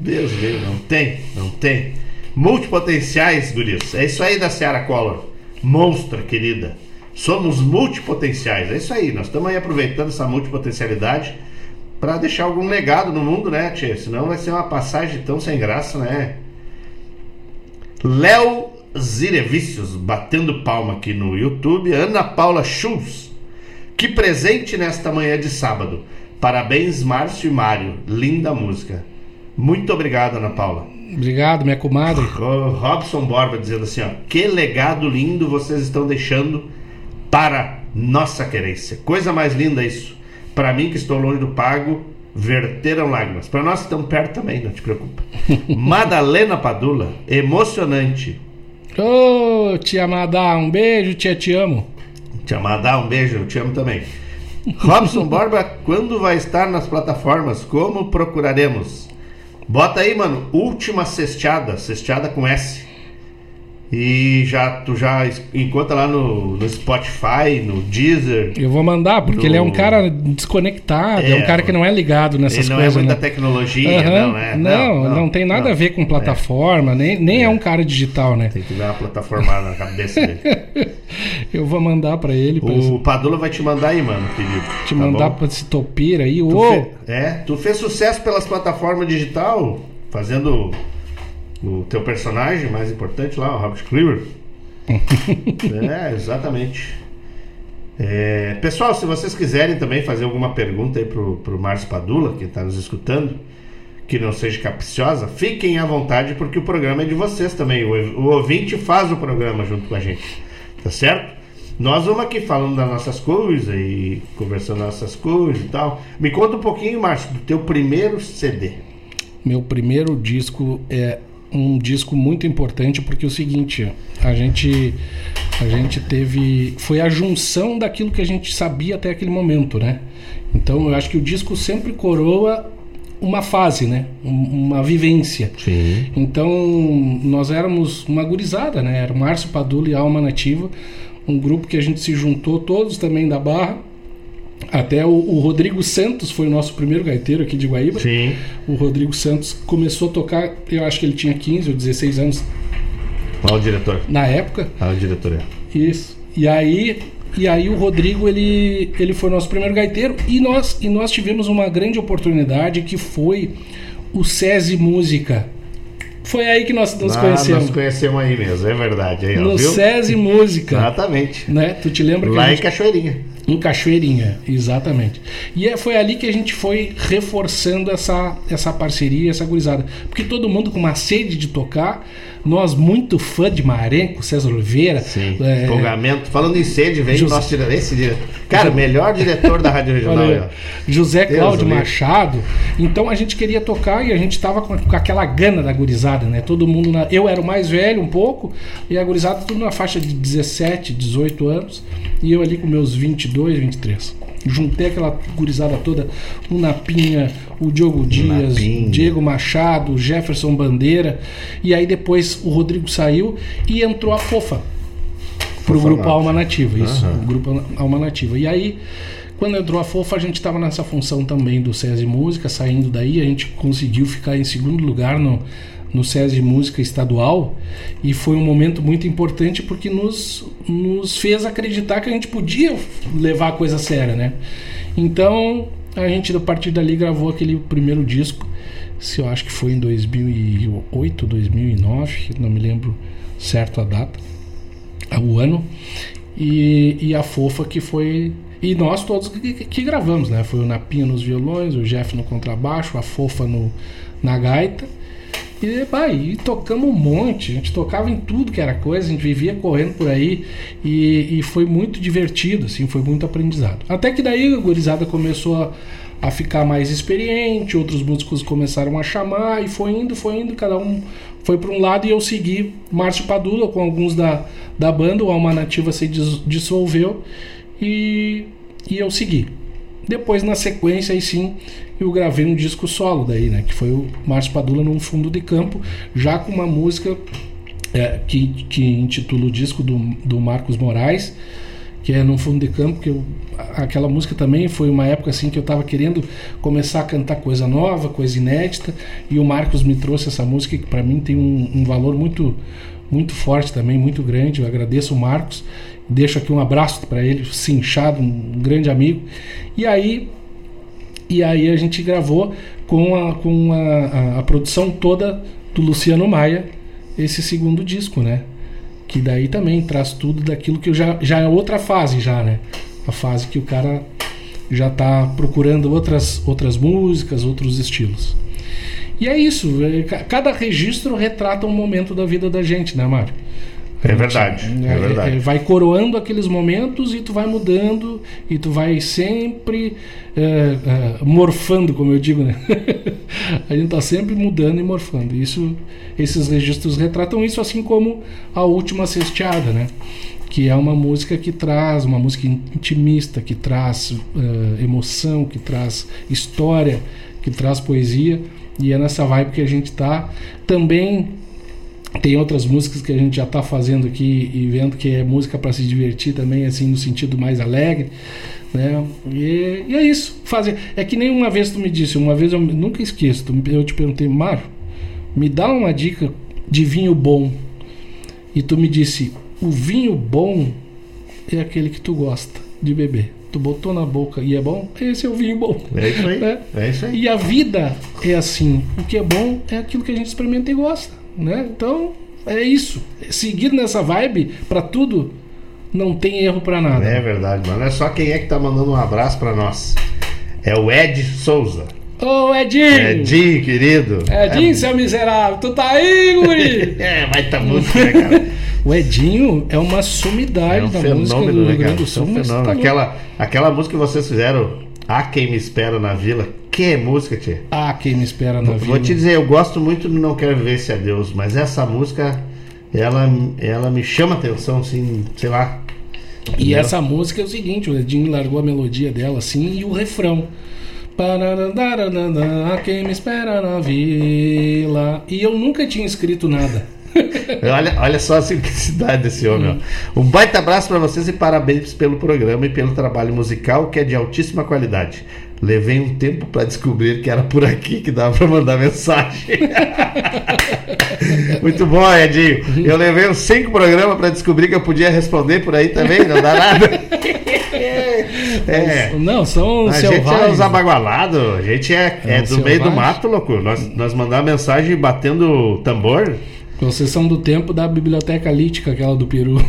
Deus meu, não tem, não tem. Multipotenciais, guris. É isso aí da Seara Collor. Monstra, querida. Somos multipotenciais. É isso aí. Nós estamos aí aproveitando essa multipotencialidade para deixar algum legado no mundo, né, tia? Senão vai ser uma passagem tão sem graça, né? Léo Zirevícios batendo palma aqui no YouTube. Ana Paula Schultz. Que presente nesta manhã de sábado. Parabéns, Márcio e Mário. Linda música. Muito obrigado, Ana Paula. Obrigado, minha comadre. Robson Borba dizendo assim: ó, que legado lindo vocês estão deixando para nossa querência. Coisa mais linda isso. Para mim, que estou longe do pago, verteram lágrimas. Para nós que estamos perto também, não te preocupa. Madalena Padula, emocionante. Ô, oh, tia Madá, um beijo, tia, te amo. Tia Madá, um beijo, eu te amo também. Robson Borba, quando vai estar nas plataformas? Como procuraremos? Bota aí, mano, última cesteada, cesteada com S. E já tu já encontra lá no, no Spotify, no Deezer. Eu vou mandar, porque no... ele é um cara desconectado, é, é, um cara que não é ligado nessas coisas. Ele não coisas, é muita né? tecnologia, uhum. não, né? Não, não, não, tem nada não, a ver com plataforma, é. nem, nem é. é. um cara digital, né? Tem que dar uma plataforma na cabeça dele. Eu vou mandar para ele. Pra o Padula vai te mandar aí, mano, querido. Te tá mandar pra esse topira aí. Tu fe... É, tu fez sucesso pelas plataformas digital, fazendo o teu personagem mais importante lá, o Robert Cleaver. é, exatamente. É, pessoal, se vocês quiserem também fazer alguma pergunta aí pro, pro Márcio Padula, que está nos escutando, que não seja capciosa, fiquem à vontade, porque o programa é de vocês também. O, o ouvinte faz o programa junto com a gente. Tá certo? Nós vamos aqui falando das nossas coisas e conversando das nossas coisas e tal. Me conta um pouquinho, Márcio, do teu primeiro CD. Meu primeiro disco é um disco muito importante porque é o seguinte, a gente a gente teve foi a junção daquilo que a gente sabia até aquele momento, né? Então eu acho que o disco sempre coroa uma fase, né? Uma vivência. Sim. Então nós éramos uma gurizada, né? Era Márcio Padula e Alma Nativa, um grupo que a gente se juntou todos também da Barra até o, o, Rodrigo Santos foi o nosso primeiro gaiteiro aqui de Guaíba. Sim. O Rodrigo Santos começou a tocar, eu acho que ele tinha 15 ou 16 anos. Qual o diretor? Na época. Ah, o diretor é. Isso. E aí, e aí o Rodrigo ele, ele foi nosso primeiro gaiteiro e nós e nós tivemos uma grande oportunidade que foi o SESI Música. Foi aí que nós nos ah, conhecemos. Nós conhecemos aí mesmo, é verdade. Aí, no viu? SESI Música. Exatamente. Né? Tu te lembra Lá que gente... em Cachoeirinha. Em Cachoeirinha, exatamente. E é, foi ali que a gente foi reforçando essa, essa parceria, essa gurizada. Porque todo mundo com uma sede de tocar, nós muito fã de Marenco, César Oliveira. Sim, é, empolgamento. Falando em sede, vem José, nosso esse diretor. Cara, José, melhor diretor da Rádio Regional. Olha, José Cláudio Machado. Então a gente queria tocar e a gente estava com, com, aquela gana da gurizada, né? Todo mundo. Na, eu era o mais velho um pouco, e a gurizada tudo na faixa de 17, 18 anos. E eu ali com meus 22, 23. Juntei aquela gurizada toda, o Napinha, o Diogo Dias, o Diego Machado, o Jefferson Bandeira. E aí depois o Rodrigo saiu e entrou a Fofa pro Fofa grupo Alma Nativa. Isso, uhum. o grupo Alma Nativa. E aí, quando entrou a Fofa, a gente estava nessa função também do SESI Música, saindo daí, a gente conseguiu ficar em segundo lugar no no SESI Música Estadual e foi um momento muito importante porque nos, nos fez acreditar que a gente podia levar a coisa séria, né? Então a gente a partir dali gravou aquele primeiro disco se eu acho que foi em 2008, 2009, não me lembro certo a data, o ano, e, e a Fofa que foi e nós todos que, que, gravamos, né? Foi o Napinha nos violões, o Jeff no contrabaixo, a Fofa no, na gaita. E, bah, e tocamos um monte, a gente tocava em tudo que era coisa, a gente vivia correndo por aí e, e foi muito divertido, assim, foi muito aprendizado. Até que daí a gurizada começou a, a ficar mais experiente, outros músicos começaram a chamar e foi indo, foi indo, cada um foi para um lado e eu segui Márcio Padula com alguns da, da banda, o Alma Nativa se dissolveu e, e eu segui. Depois, na sequência, aí sim, eu gravei um disco solo daí, né? Que foi o Márcio Padula num fundo de campo, já com uma música é, que, que intitula o disco do, do Marcos Moraes, que é num fundo de campo, que eu, aquela música também foi uma época assim que eu estava querendo começar a cantar coisa nova, coisa inédita, e o Marcos me trouxe essa música que para mim tem um, um valor muito muito forte também, muito grande. Eu agradeço o Marcos Deixo aqui um abraço para ele, cinchado, um grande amigo. E aí, e aí a gente gravou com a, com a, a, a produção toda do Luciano Maia esse segundo disco, né? Que daí também traz tudo daquilo que já, já é outra fase já, né? A fase que o cara já está procurando outras, outras músicas, outros estilos. E é isso, é, cada registro retrata um momento da vida da gente, né, Mário? É verdade, é, é verdade. É, vai coroando aqueles momentos e tu vai mudando e tu vai sempre morfando, como eu digo, né? a gente está sempre mudando e morfando. Isso, esses registros retratam isso, assim como a última cesteada, né? Que é uma música que traz, uma música intimista, que traz uh, emoção, que traz história, que traz poesia. E é nessa vibe que a gente está também tem outras músicas que a gente já está fazendo aqui e vendo que é música para se divertir também, assim, no sentido mais alegre. Né? E, e, é isso. Fazer. É que nem uma vez tu me disse, uma vez eu nunca esqueço, eu te perguntei, Mário, me dá uma dica de vinho bom. E tu me disse, o vinho bom é aquele que tu gosta de beber. Tu botou na boca e é bom, esse é o vinho bom. É isso aí. Né? É isso aí. E a vida é assim. O que é bom é aquilo que a gente experimenta e gosta né? Então, é isso. Seguir nessa vibe para tudo não tem erro para nada. É verdade, mano. É só quem é que tá mandando um abraço para nós. É o Ed Souza. Ô, oh, Edinho! Edinho, querido. Edinho, é... seu miserável, tu tá aí, guri? é, vai tá música, né, cara? O Edinho é uma sumidade é um da música do Rio Grande do Sul. É um tá aquela, aquela música que vocês fizeram, A Quem Me Espera na Vila, que música, tia? Ah, quem me espera na vida. Vou te dizer, eu gosto muito do Não Quero Ver Se é Deus, mas essa música, ela, ela me chama atenção, assim, sei lá. E entendeu? essa música é o seguinte, o Edinho largou a melodia dela assim e o refrão. Quem me espera na vila. E eu nunca tinha escrito nada. olha, olha só a simplicidade desse homem. Ó. Um baita abraço para vocês e parabéns pelo programa e pelo trabalho musical que é de altíssima qualidade. Levei um tempo para descobrir que era por aqui que dava para mandar mensagem. Muito bom, Edinho. Eu levei uns cinco programas para descobrir que eu podia responder por aí também, não dá nada. É. Não, são A gente é os abagualados, a gente é, é, é do meio do mato, louco. Nós, nós mandamos mensagem batendo tambor. Vocês são do tempo da biblioteca lítica, aquela do Peru.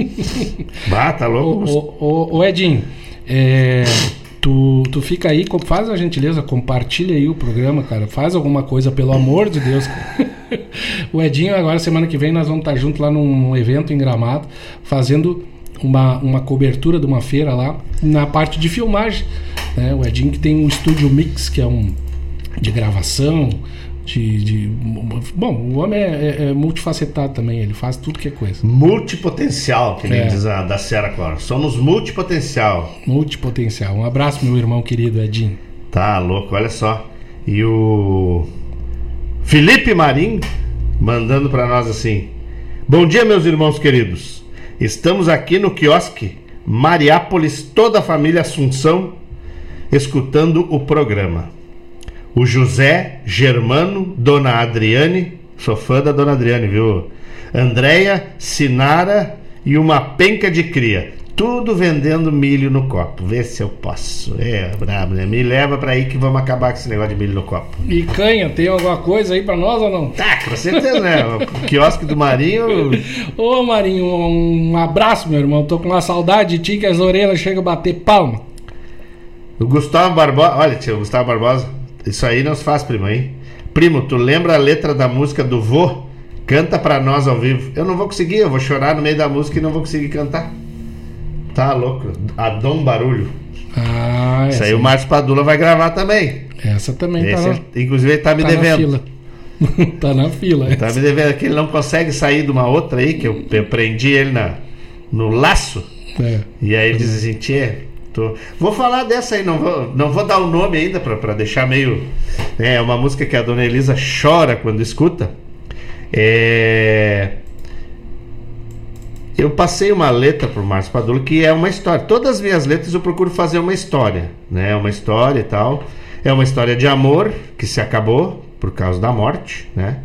Bata, tá louco. Ô, ô, ô Edinho, é, Tu, tu fica aí, faz a gentileza, compartilha aí o programa, cara. Faz alguma coisa, pelo amor de Deus. o Edinho, agora, semana que vem, nós vamos estar juntos lá num evento em Gramado, fazendo uma, uma cobertura de uma feira lá, na parte de filmagem. Né? O Edinho que tem um estúdio mix, que é um de gravação, de, de, bom, o homem é, é, é, multifacetado também, ele faz tudo que é coisa. Multipotencial, que nem é. diz a da Sierra Clara. Somos multipotencial. Multipotencial. Um abraço, meu irmão querido Edinho. Tá louco, olha só. E o Felipe Marim mandando para nós assim: Bom dia, meus irmãos queridos. Estamos aqui no quiosque Mariápolis, toda a família Assunção, escutando o programa o José Germano, Dona Adriane, sou fã da Dona Adriane, viu? Andréia, Sinara e uma penca de cria. tudo vendendo milho no copo. Vê se eu posso. É, brabo, né? Me leva pra aí que vamos acabar com esse negócio de milho no copo. E canha, tem alguma coisa aí pra nós ou não? Tá, com certeza, né? O quiosque do Marinho. Ô Marinho, um abraço, meu irmão. Tô com uma saudade de ti que as orelhas chegam a bater palma. O Gustavo Barbosa. Olha, tio, o Gustavo Barbosa. Isso aí não se faz, primo, hein? Primo, tu lembra a letra da música do vô? Canta pra nós ao vivo. Eu não vou conseguir, eu vou chorar no meio da música e não vou conseguir cantar. Tá louco. Adão Barulho. Ah, Isso essa, aí o Márcio Padula vai gravar também. essa também Esse tá, na, ele- inclusive ele tá me tá na devendo. fila. tá na fila. Tá me devendo que ele não consegue sair de uma outra aí, que eu, eu prendi ele na, no laço. É. E aí ele diz assim, tchê, tô... vou falar dessa aí, não vou, não vou dar o nome ainda pra deixar meio. né, É uma música que a dona Elisa chora quando escuta. É. Eu passei uma letra pro Márcio Padula que é uma história. Todas as minhas letras eu procuro fazer uma história, né? Uma história e tal. É uma história de amor que se acabou por causa da morte, né?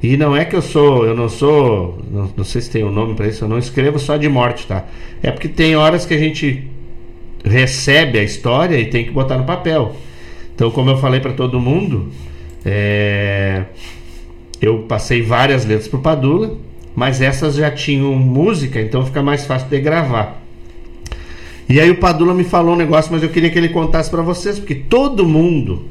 E não é que eu sou, eu não sou, não, não sei se tem um nome para isso, eu não escrevo só de morte, tá? É porque tem horas que a gente recebe a história e tem que botar no papel. Então, como eu falei para todo mundo, é, eu passei várias letras pro Padula, mas essas já tinham música, então fica mais fácil de gravar. E aí o Padula me falou um negócio, mas eu queria que ele contasse para vocês, porque todo mundo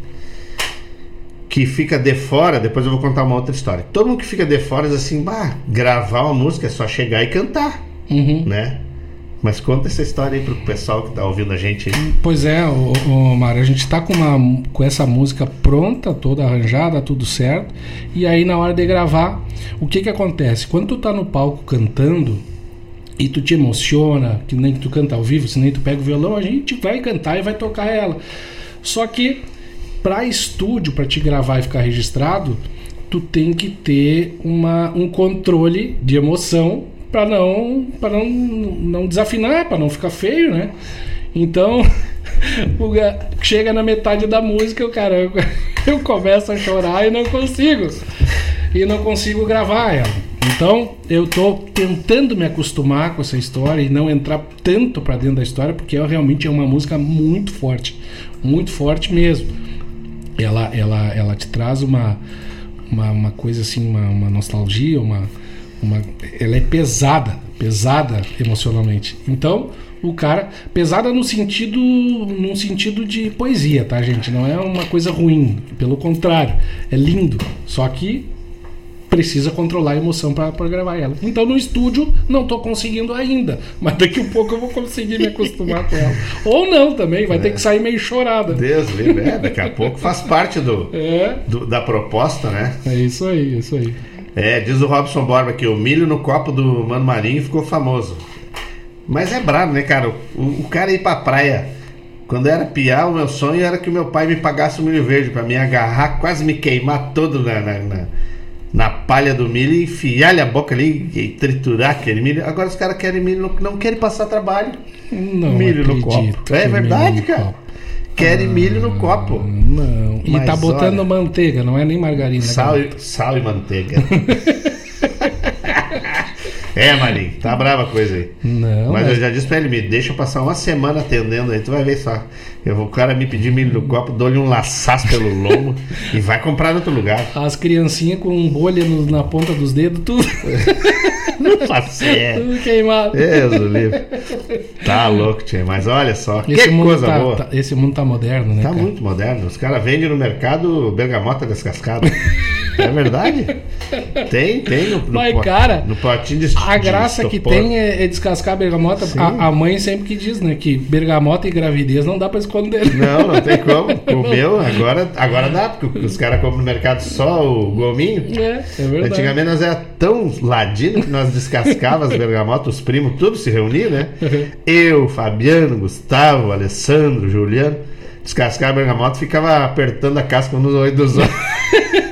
que fica de fora, depois eu vou contar uma outra história. Todo mundo que fica de fora diz assim, bah, gravar uma música é só chegar e cantar, Uhum. né? Mas conta essa história aí pro pessoal que tá ouvindo a gente. Pois é, o, o Mário, a gente tá com, uma, com essa música pronta, toda arranjada, tudo certo. E aí na hora de gravar, o que que acontece? Quando tu tá no palco cantando e tu te emociona, que nem tu canta ao vivo, se nem tu pega o violão, a gente vai cantar e vai tocar ela. Só que para estúdio, para te gravar e ficar registrado, tu tem que ter uma, um controle de emoção para não para não, não desafinar, para não ficar feio, né? Então, chega na metade da música, o cara eu, eu começo a chorar e não consigo. E não consigo gravar ela. Então, eu tô tentando me acostumar com essa história e não entrar tanto para dentro da história, porque ela realmente é uma música muito forte, muito forte mesmo ela, ela, ela te traz uma, uma, uma coisa assim, uma, uma nostalgia, uma, uma. Ela é pesada, pesada emocionalmente. Então, o cara. Pesada no sentido. num sentido de poesia, tá, gente? Não é uma coisa ruim. Pelo contrário, é lindo. Só que precisa controlar a emoção para gravar ela. Então no estúdio não tô conseguindo ainda, mas daqui a pouco eu vou conseguir me acostumar com ela. Ou não também, vai ter que sair meio chorada. Deus livre, é, daqui a pouco faz parte do, É, do- da proposta, né? é isso aí, é isso aí. É, diz o Robson Borba que o milho no copo do Mano Marinho ficou famoso. Mas é brabo, né, cara? O, o cara ir pra praia. Quando eu era piar, o meu sonho era que o meu pai me pagasse o milho verde pra me agarrar, quase me queimar todo na, na, na- na palha do milho e enfiar-lhe a boca ali e triturar aquele milho. Agora os caras querem milho, não querem passar trabalho. Não milho no copo. É que verdade, cara. Querem milho no copo. Não. E Mas tá botando olha- manteiga, não é nem margarina. Sal cara. e, sal e manteiga. é, Marinho, tá brava a coisa aí. Não, Mas eu mas- já disse pra ele, me deixa eu passar uma semana atendendo aí, tu vai ver só. Eu vou, o cara me pedir milho no copo, dou-lhe um laçaço pelo lombo e vai comprar em outro lugar. As criancinhas com bolha no- na ponta dos dedos, tudo, Não faço é. tudo queimado. Deus do livro. Tá louco, tia, mas olha só, Esse que mundo, coisa tá, boa. tá- esse mundo tá moderno, né? Tá cara? muito moderno. Os caras vendem no mercado bergamota descascada. é verdade? Tem, tem no, no, Mas, pot- cara, no potinho de A de graça que isopor. tem é, é descascar a bergamota. A, a mãe sempre que diz, né? Que bergamota e gravidez não dá pra esconder. Não, não tem como. O meu, agora, agora dá, porque os caras compram no mercado só o gominho. É, é verdade. Antigamente nós era tão ladino que nós descascava as bergamotas, os primos, tudo se reunia, né? Eu, Fabiano, Gustavo, Alessandro, Juliano, descascava a bergamota e ficava apertando a casca nos olhos dos outros.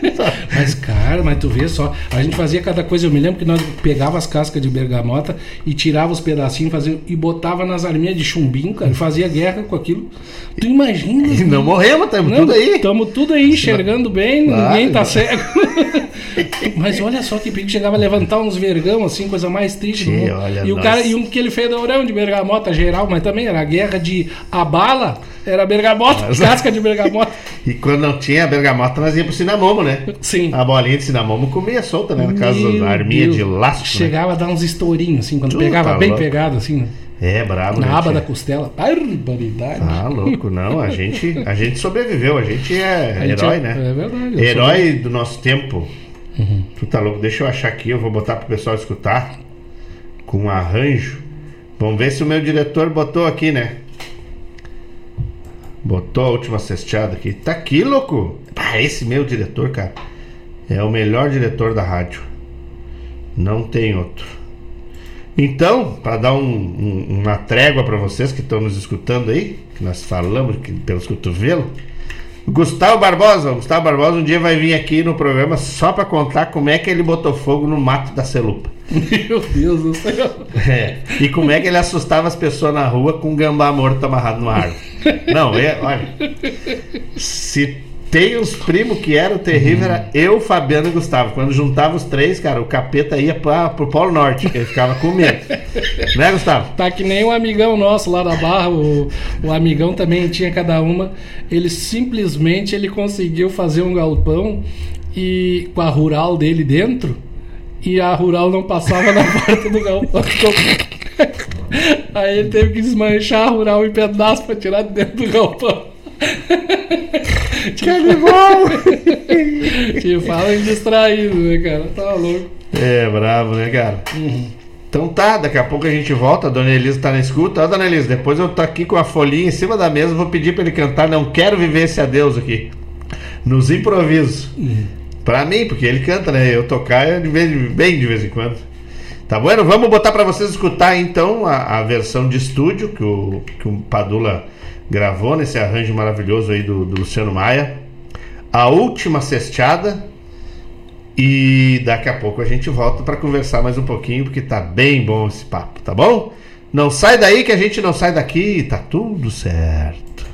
Mas cara, mas tu vê só, a gente fazia cada coisa. Eu me lembro que nós pegava as cascas de bergamota e tirava os pedacinhos fazia, e botava nas arminhas de chumbinho, cara, e fazia guerra com aquilo. Tu imagina? E não morremos, estamos tudo aí. Estamos tudo aí, enxergando bem, ninguém tá cego. mas olha só que pico chegava a levantar uns vergão, assim, coisa mais triste mundo. olha E o nós. cara, e um que ele fedorão de bergamota geral, mas também era a guerra de a bala, era bergamota, casca de bergamota. E quando não tinha a bergamota, nós íamos pro cinamomo, né? Sim. A bolinha de cinamomo comia solta, né? No caso da arminha Deus. de elástico. né? Chegava a dar uns estourinhos, assim, quando Tu pegava tá bem louco. pegado, assim, né? É, brabo, na né? aba tia? da costela. Barbaridade. Ah, louco, não. A gente, a gente sobreviveu, a gente é A gente herói, é- né? é verdade, Herói do nosso tempo. Tu tá louco? Deixa eu achar aqui, eu vou botar pro pessoal escutar. Com um arranjo. Vamos ver se o meu diretor botou aqui, né? Botou a última cesteada aqui. Tá aqui, louco! Ah, esse meu diretor, cara. É o melhor diretor da rádio. Não tem outro. Então, para dar um- um- uma trégua para vocês que estão nos escutando aí, que nós falamos que, pelos cotovelos, Gustavo Barbosa, Gustavo Barbosa um dia vai vir aqui no programa só para contar como é que ele botou fogo no mato da celupa. Meu Deus do céu. É, e como é que ele assustava as pessoas na rua com um gambá morto amarrado numa árvore. Não, é, olha. Se tem uns primos que eram terrível, era eu, Fabiano e Gustavo. Quando juntava os três, cara, o capeta ia pra, pro Polo Norte, que ele ficava com medo. Né, Gustavo? Tá que nem um amigão nosso lá da Barra, o, o amigão também tinha cada uma. Ele simplesmente ele conseguiu fazer um galpão e com a rural dele dentro e a rural não passava na porta do galpão. Aí ele teve que desmanchar a rural em pedaços pra tirar de dentro do galpão. Que animal! Te fala em distraído, né, cara? Tá louco. É, bravo, né, cara? Então tá, daqui a pouco a gente volta. A dona Elisa tá na escuta. Ó, dona Elisa, depois eu tô aqui com a folhinha em cima da mesa. Vou pedir pra ele cantar. Não quero viver esse adeus aqui. Nos improvisos. Pra mim, porque ele canta, né? Eu tocar de vez, bem de vez em quando. Tá bueno? Vamos botar pra vocês escutar então a, a versão de estúdio que o, que o Padula gravou nesse arranjo maravilhoso aí do, do Luciano Maia. A última cesteada. E daqui a pouco a gente volta para conversar mais um pouquinho, porque tá bem bom esse papo, tá bom? Não sai daí que a gente não sai daqui, tá tudo certo.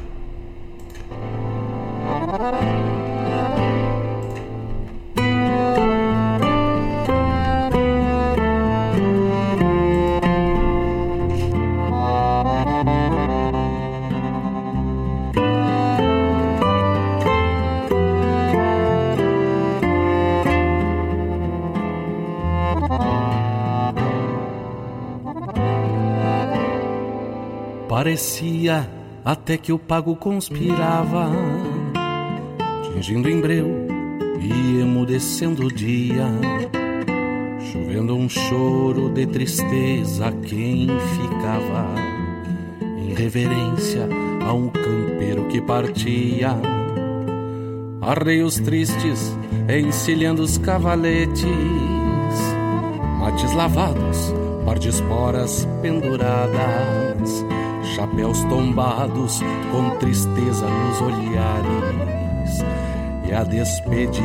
Parecia até que o pago conspirava, tingindo em breu e emudecendo o dia, chovendo um choro de tristeza a quem ficava em reverência a um campeiro que partia. Arreios tristes encilhando os cavaletes, mates lavados, par de esporas penduradas, chapéus tombados com tristeza nos olhares, e a despedida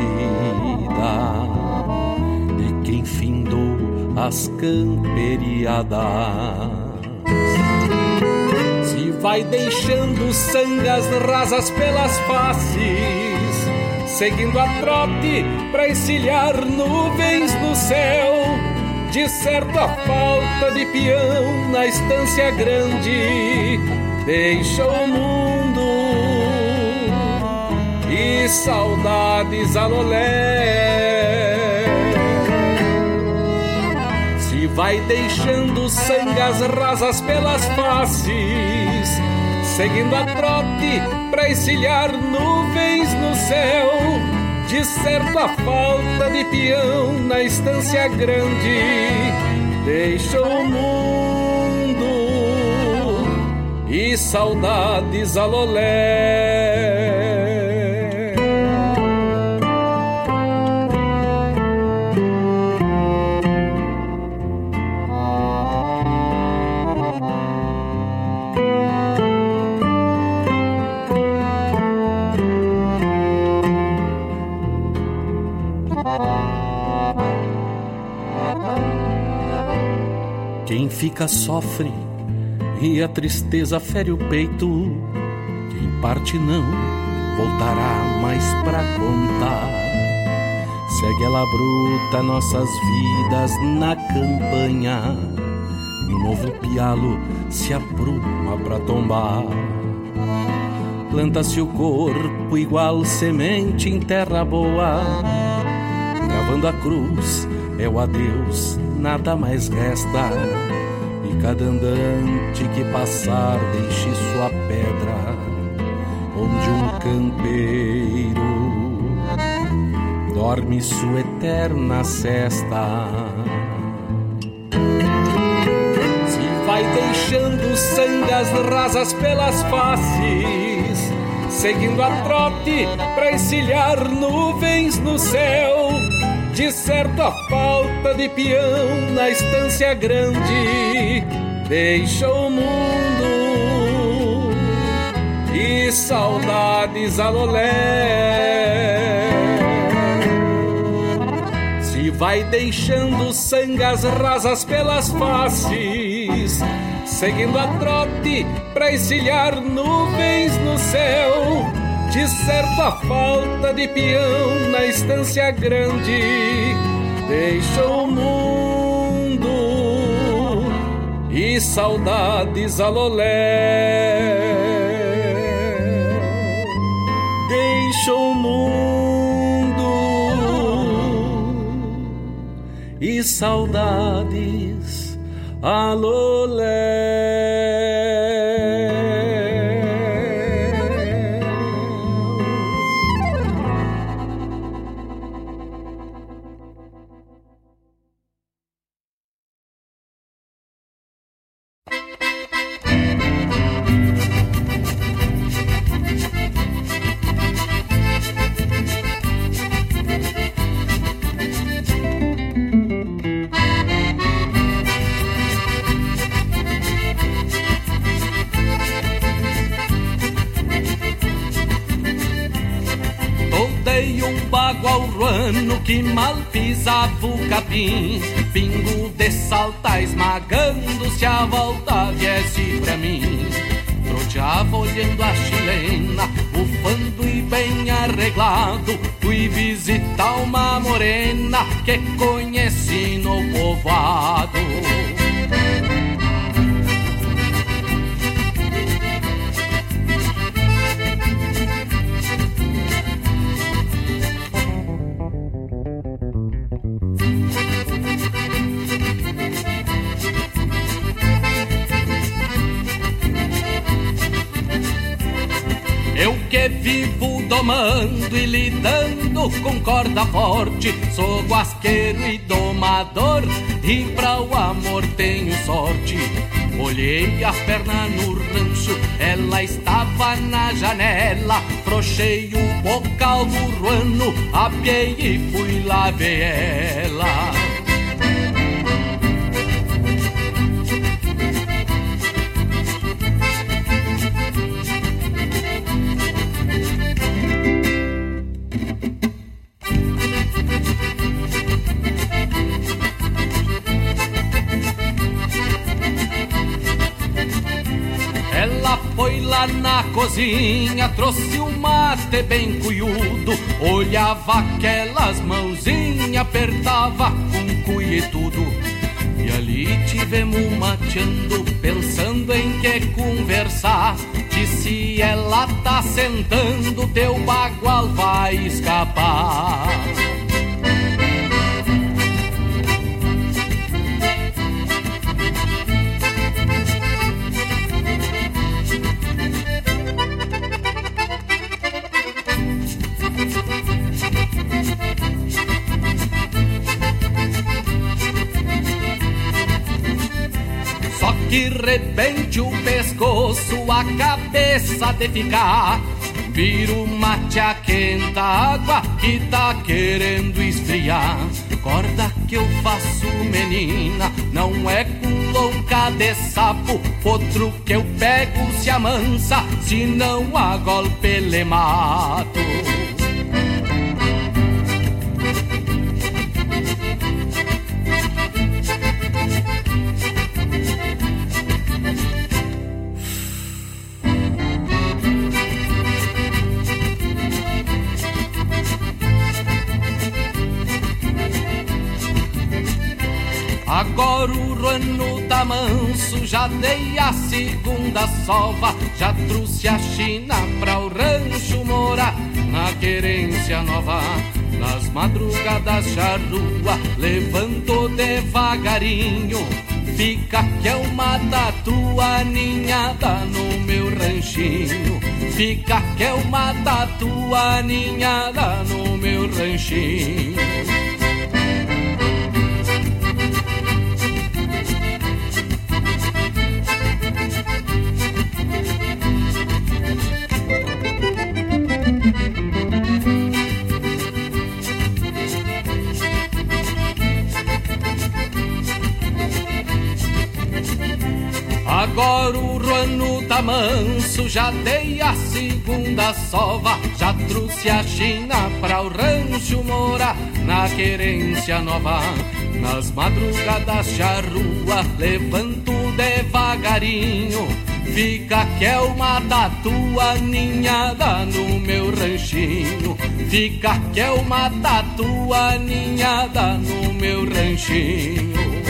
de quem findou as camperiadas. Se vai deixando sangas rasas pelas faces, seguindo a trote pra encilhar nuvens no céu. De certo a falta de peão na estância grande deixa o mundo e saudades a lolé. Se vai deixando sangas rasas pelas faces, seguindo a trote pra encilhar nuvens no céu. De certo a falta de peão na estância grande deixa o mundo e saudades a lolé. Fica sofre e a tristeza fere o peito. Quem parte não voltará mais pra contar. Segue ela bruta nossas vidas na campanha e o novo pialo se apruma pra tombar. Planta-se o corpo igual semente em terra boa, gravando a cruz é o adeus, nada mais resta. Cada andante que passar deixe sua pedra, onde um campeiro dorme sua eterna cesta. Se vai deixando sangas rasas pelas faces, seguindo a trote pra encilhar nuvens no céu de certo a falta de peão na estância grande deixa o mundo e saudades alolé. Se vai deixando sangas rasas pelas faces, seguindo a trote pra encilhar nuvens no céu de certo a falta de peão na estância grande deixa o mundo e saudades alolé. Deixa o mundo e saudades alolé. Bem arreglado Fui visitar uma morena que conheci no povoado. Que vivo domando e lidando com corda forte. Sou guasqueiro e domador, e pra o amor tenho sorte. Olhei a perna no rancho, ela estava na janela. Frouxei o bocal do ruano, apiei e fui lá ver ela. Trouxe um mate bem cuiudo. Olhava aquelas mãozinhas, apertava com cuia e tudo. E ali tivemos mateando, pensando em que conversar. Disse ela tá sentando, teu bagual vai escapar. Rebente o pescoço, a cabeça de ficar. Vira o mate a quenta água que tá querendo esfriar. Corda que eu faço, menina, não é com louca de sapo. Outro que eu pego se amansa, se não a golpe le mato. O ano tá manso, já dei a segunda sova, já trouxe a China pra o rancho morar na querência nova. Nas madrugadas charrua, levanto devagarinho, fica que é uma tatua ninhada no meu ranchinho. Fica que é uma tatua ninhada no meu ranchinho. Tá manso, já dei a segunda sova, já trouxe a China pra o rancho morar na querência nova. Nas madrugadas charrua, levanto devagarinho, fica que é uma tatua ninhada no meu ranchinho. Fica que é uma tatua ninhada no meu ranchinho.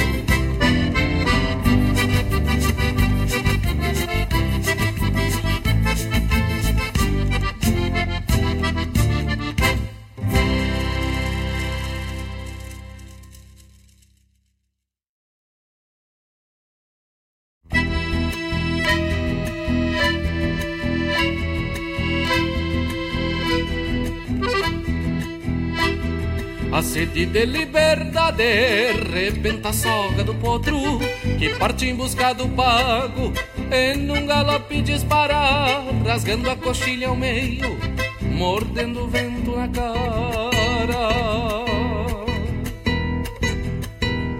Sede de liberdade rebenta a soga do potro Que parte em busca do pago Em um galope dispara Rasgando a coxilha ao meio Mordendo o vento na cara.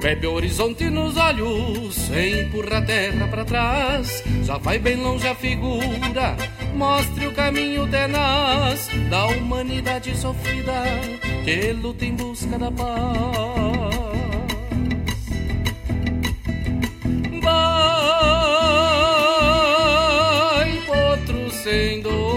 Bebe o horizonte nos olhos, empurra a terra para trás, já vai bem longe a figura, mostre o caminho tenaz da humanidade sofrida que luta em busca da paz. Vai, potro sem dono,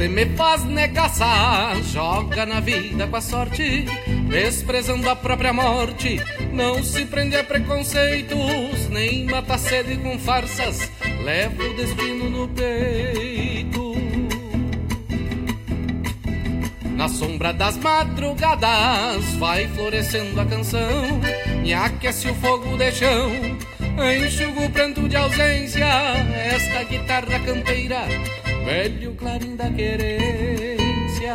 Morte me faz negaçar, joga na vida com a sorte, desprezando a própria morte. Não se prende a preconceitos, nem mata sede com farsas, leva o destino no peito. Na sombra das madrugadas vai florescendo a canção, me aquece o fogo de chão, enxuga o pranto de ausência, esta guitarra campeira, velho clarim da querência.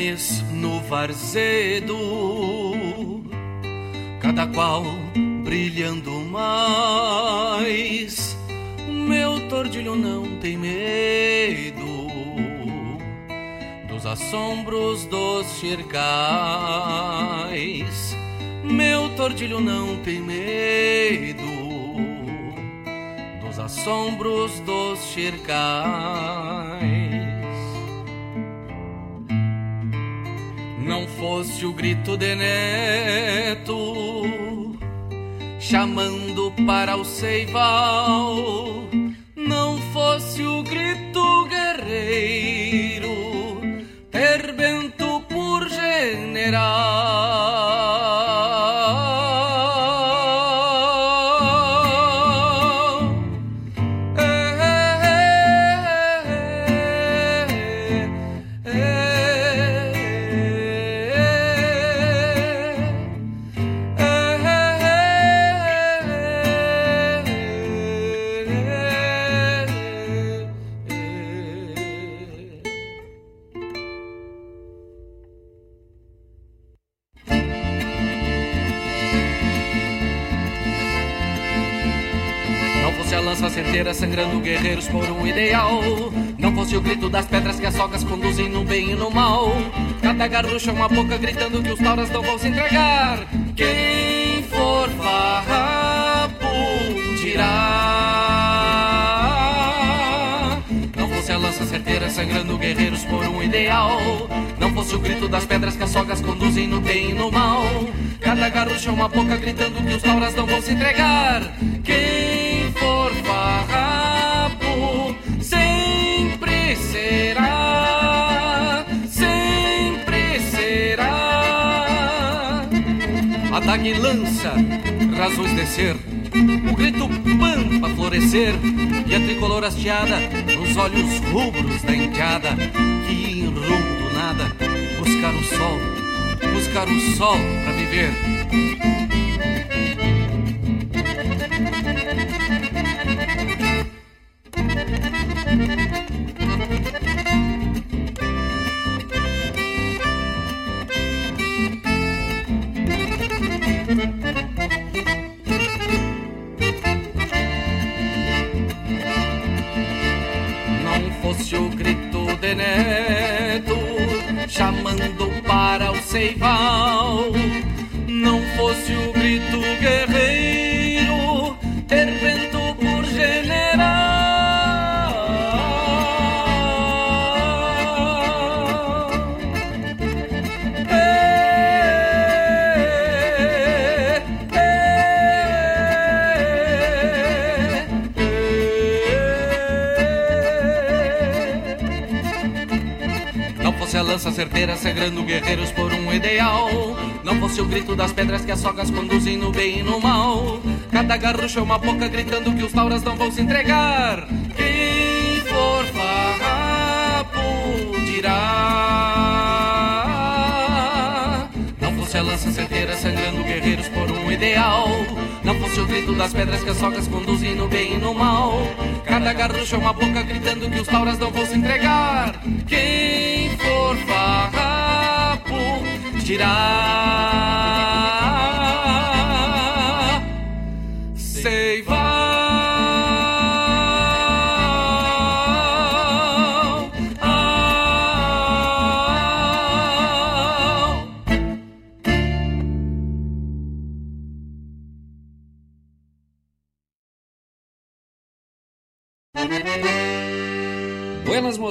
No varzedo, cada qual brilhando mais. Meu tordilho não tem medo dos assombros dos cercais. Meu tordilho não tem medo dos assombros dos cercais. Fosse o grito de neto chamando para o seival, não fosse o grito guerreiro ter bento por general. Sangrando guerreiros por um ideal. Não fosse o grito das pedras que as socas conduzem no bem e no mal. Cada garrucha uma boca gritando que os tauras não vão se entregar. Quem for farrapo dirá. Não fosse a lança certeira sangrando guerreiros por um ideal. Não fosse o grito das pedras que as sogas conduzem no bem e no mal. Cada garrucha uma boca gritando que os tauras não vão se entregar. Quem Adaga e lança, razões descer, o grito pampa florescer e a tricolor hasteada nos olhos rubros da indiada que em rumo do nada buscar o sol, buscar o sol pra viver. Para o certeira sangrando guerreiros por um ideal. Não fosse o grito das pedras que as sogas conduzem no bem e no mal. Cada garrucha é uma boca gritando que os tauras não vão se entregar. Quem for farrapo dirá. Não fosse a lança certeira sangrando guerreiros por um ideal. Não fosse o grito das pedras que as sogas conduzem no bem e no mal. Cada garrucha é uma boca gritando que os tauras não vão se entregar. Quem farrapo dirá.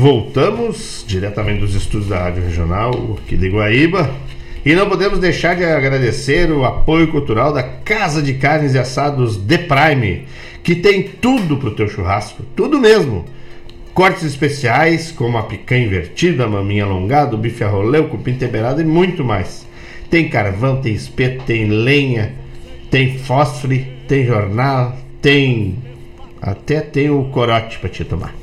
Voltamos diretamente dos estúdios da Rádio Regional aqui de Guaíba e não podemos deixar de agradecer o apoio cultural da Casa de Carnes e Assados The Prime, que tem tudo para o teu churrasco, tudo mesmo. Cortes especiais como a picanha invertida, a maminha alongada, o bife a rolê, o cupim temperado e muito mais. Tem carvão, tem espeto, tem lenha, tem fósforo, tem jornal, tem até tem o corote para te tomar.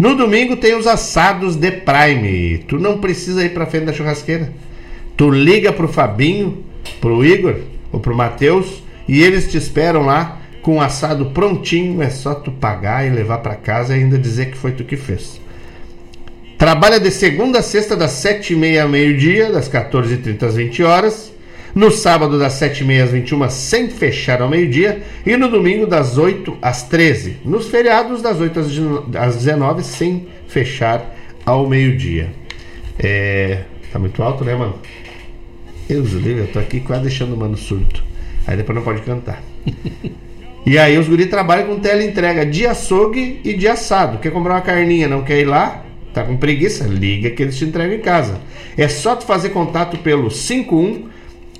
No domingo tem os assados de Prime. Tu não precisa ir para frente da churrasqueira. Tu liga pro Fabinho, pro Igor ou pro Matheus e eles te esperam lá com o assado prontinho. É só tu pagar e levar para casa e ainda dizer que foi tu que fez. Trabalha de segunda a sexta das 7h30 ao meio-dia, das 14h30 às 20 horas. No sábado, das 7h30 às 21 sem fechar ao meio-dia. E no domingo, das 8 às 13 Nos feriados, das 8 às 19 sem fechar ao meio-dia. É. Tá muito alto, né, mano? Deus livre, eu tô aqui quase deixando o mano surto. Aí depois não pode cantar. e aí os guri trabalham com teleentrega de açougue e de assado. Quer comprar uma carninha, não quer ir lá? Tá com preguiça? Liga que eles te entregam em casa. É só tu fazer contato pelo 51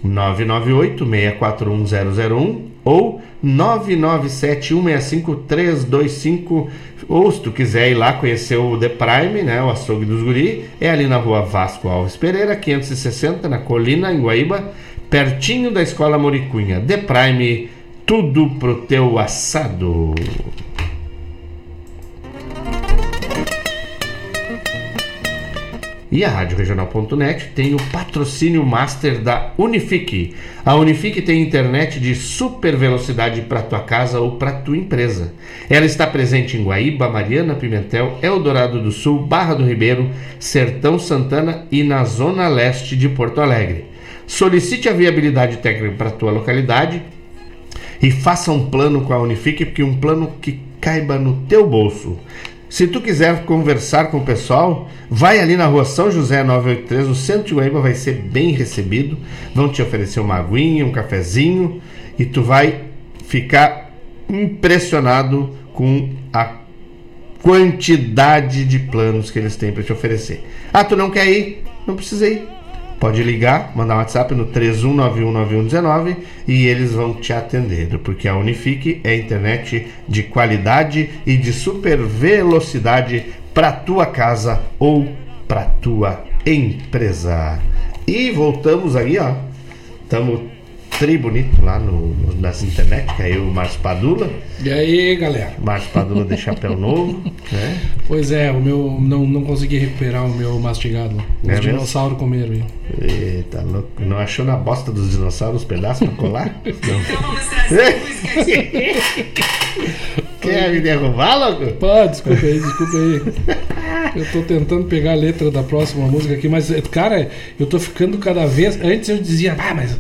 998-641-001 ou 997-165-325 ou se tu quiser ir lá conhecer o The Prime, né, o açougue dos guri, é ali na rua Vasco Alves Pereira, 560, na Colina, em Guaíba, pertinho da Escola Moricunha. The Prime, tudo pro teu assado. E a Rádio Regional.net tem o patrocínio master da Unifique. A Unifique tem internet de super velocidade para tua casa ou para tua empresa. Ela está presente em Guaíba, Mariana, Pimentel, Eldorado do Sul, Barra do Ribeiro, Sertão Santana e na zona leste de Porto Alegre. Solicite a viabilidade técnica para tua localidade e faça um plano com a Unifique, porque um plano que caiba no teu bolso. Se tu quiser conversar com o pessoal, vai ali na rua São José 983, o centro de Guaíba vai ser bem recebido. Vão te oferecer uma aguinha, um cafezinho e tu vai ficar impressionado com a quantidade de planos que eles têm para te oferecer. Ah, tu não quer ir? Não precisa ir. Pode ligar, mandar um WhatsApp no 31919119 e eles vão te atender, porque a Unifique é internet de qualidade e de super velocidade para tua casa ou para tua empresa. E voltamos aí, ó. Estamos tri bonito lá no, nas internet, que é eu, o Márcio Padula. E aí, galera? Márcio Padula de chapéu novo, né? Pois é, o meu não, não consegui recuperar o meu mastigado. Os É dinossauros comeram. hein? Eita, louco. Não achou na bosta dos dinossauros os pedaços pra colar? Não. Quer me derrubar, louco? Pá, desculpa aí, desculpa aí. Eu tô tentando pegar a letra da próxima música aqui, mas, cara, eu tô ficando cada vez. Antes eu dizia, ah, mas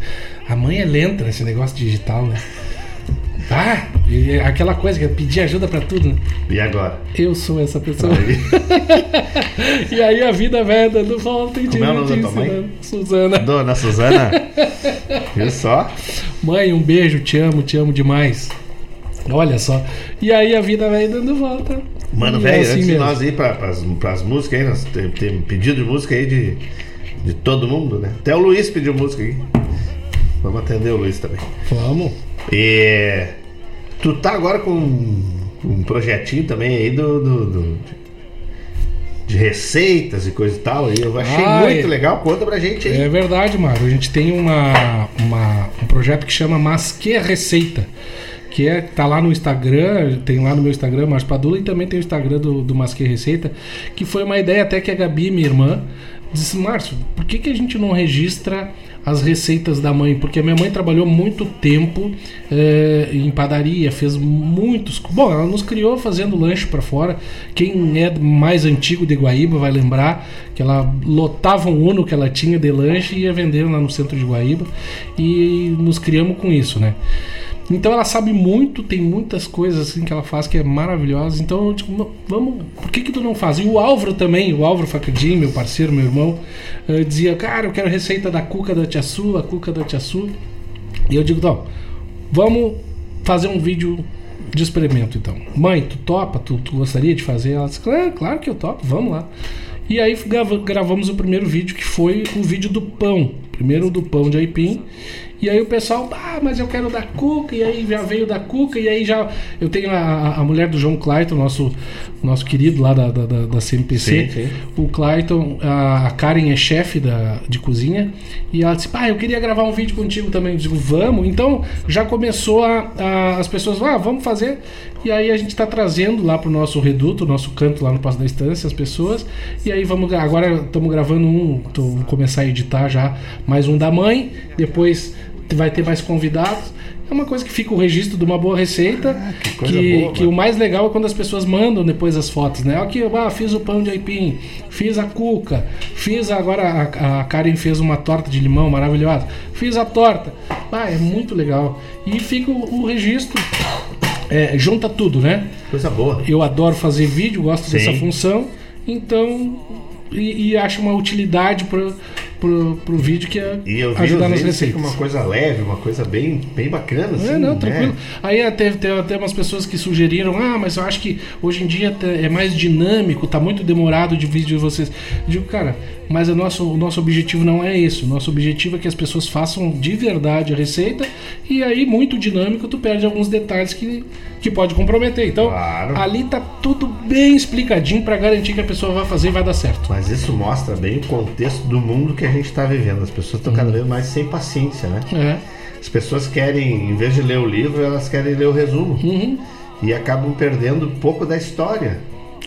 a mãe é lenta nesse negócio digital, né? Ah, aquela coisa que é pedir ajuda pra tudo, né? E agora? Eu sou essa pessoa. e aí a vida vai dando volta e Como é o nome da tua mãe? ensinando. Suzana. Dona Suzana? Viu só? Mãe, um beijo, te amo, te amo demais. Olha só. E aí a vida vai dando volta. Mano, velho, é assim antes de mesmo. nós ir pra, pras, pras músicas aí, nós temos tem pedido de música aí de, de todo mundo, né? Até o Luiz pediu música aí. Vamos atender o Luiz também. Vamos. E tu tá agora com um, projetinho também aí do, do- do- de receitas e coisa e tal. aí eu achei Ah, muito é. legal. Conta pra gente aí. É verdade, Mário. A gente tem uma, uma- um projeto que chama Mas Que Receita. que é tá lá no Instagram, tem lá no meu Instagram, Márcio Padula, e também tem o Instagram do, do Masque Receita, que foi uma ideia até que a Gabi, minha irmã, disse, Márcio, por que, que a gente não registra as receitas da mãe? Porque a minha mãe trabalhou muito tempo eh, em padaria, fez muitos. Bom, ela nos criou fazendo lanche para fora. Quem é mais antigo de Guaíba vai lembrar que ela lotava um Uno que ela tinha de lanche e ia vender lá no centro de Guaíba. E nos criamos com isso, né? Então ela sabe muito, tem muitas coisas assim que ela faz que é maravilhosa. Então, "Não, vamos, por que que tu não faz? E o Álvaro também, o Álvaro Facadinho, meu parceiro, meu irmão, eh, dizia, cara, eu quero receita da cuca da Tia Su, a cuca da Tia Su. E eu digo, então, vamos fazer um vídeo de experimento então. Mãe, tu topa? Tu, tu gostaria de fazer? Ela disse, claro, claro que eu topo, vamos lá. E aí grava- gravamos o primeiro vídeo, que foi o vídeo do pão. Primeiro do pão de aipim. E aí o pessoal, ah, mas eu quero da Cuca, e aí já veio da Cuca, e aí já. Eu tenho a, a mulher do João Clayton, nosso, nosso querido lá da, da, da- CMPC. Sim, sim. O Clayton, a, Karen é chefe da, de cozinha, e ela disse, pá, eu queria gravar um vídeo contigo também. Eu digo, vamos. Então já começou a, a- as pessoas, ah, vamos fazer. E aí a gente está trazendo lá pro nosso reduto, nosso canto lá no Passo da Estância, as pessoas. E aí vamos, agora estamos gravando um, tô, vou começar a editar já mais um da mãe, depois vai ter mais convidados. É uma coisa que fica o registro de uma boa receita. que coisa que, boa, que o mais legal é quando as pessoas mandam depois as fotos, né? Aqui, ah, fiz o pão de aipim, fiz a cuca, fiz agora a, a Karen fez uma torta de limão maravilhosa, fiz a torta. Ah, é muito legal. E fica o, o registro. É, junta tudo, né? Coisa boa. Eu adoro fazer vídeo, gosto Sim. dessa função, então. E, e acho uma utilidade pro, pro, pro vídeo que é E eu vi ajudar nas fica receitas. uma coisa leve, uma coisa bem, bem bacana, assim. É, não, né? tranquilo. Aí até teve até umas pessoas que sugeriram, ah, mas eu acho que hoje em dia até é mais dinâmico, tá muito demorado de vídeo de vocês. Eu digo, cara, mas o nosso, o nosso objetivo não é isso. O nosso objetivo é que as pessoas façam de verdade a receita e aí, muito dinâmico, tu perde alguns detalhes que, que pode comprometer. Então, ali tá tudo bem explicadinho para garantir que a pessoa vai fazer e vai dar certo. Mas isso mostra bem o contexto do mundo que a gente está vivendo. As pessoas estão cada vez mais sem paciência, né? É. As pessoas querem, em vez de ler o livro, elas querem ler o resumo. E acabam perdendo um pouco da história.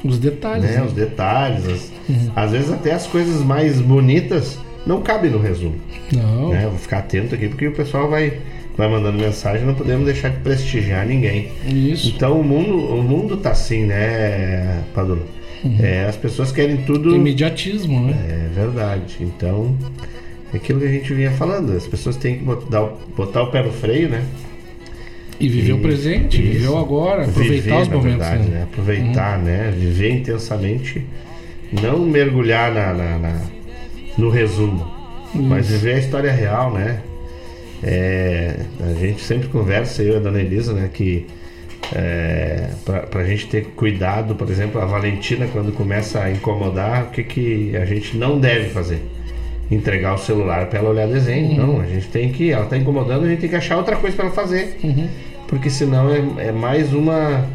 Os detalhes. Né? né? Os detalhes. as- Às vezes até as coisas mais bonitas não cabem no resumo. Não. Né? Vou ficar atento aqui porque o pessoal vai, vai mandando mensagem, não podemos deixar de prestigiar ninguém. Isso. Então o mundo, o mundo tá assim, né, Padula? É, as pessoas querem tudo. Imediatismo, né? É verdade. Então, é aquilo que a gente vinha falando, as pessoas têm que botar, o- botar o pé no freio, né? E viver o presente, viver o agora, aproveitar Viver, os momentos. verdade, né? né? Aproveitar, né? Viver intensamente, não mergulhar na, na- na- no resumo, mas Isso. viver a história real, né? É, a gente sempre conversa, eu e a dona Elisa, né? Que é, pra, pra gente ter cuidado, por exemplo, a Valentina, quando começa a incomodar, o que, que a gente não deve fazer? Entregar o celular para ela olhar desenho. Uhum. Não, a gente tem que. Ela tá incomodando, a gente tem que achar outra coisa para ela fazer. Uhum. Porque senão é, é mais uma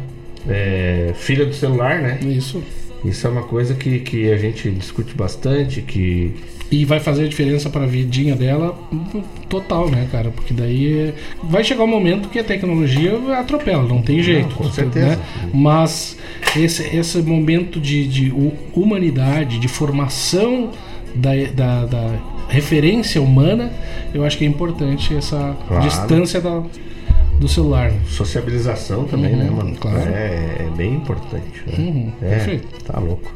é, filha do celular, né? Isso. Isso é uma coisa que, que a gente discute bastante, que E vai fazer diferença para a vidinha dela total, né, cara? Porque daí vai chegar um momento que a tecnologia atropela, não tem jeito. com tu- certeza. né? Mas esse, esse momento de, de hu- humanidade, de formação da, da, da referência humana, eu acho que é importante essa Claro. distância da, do celular. né? sociabilização também, Uhum, né, mano? claro. É, é bem importante. Né? Uhum, é, perfeito. Tá louco.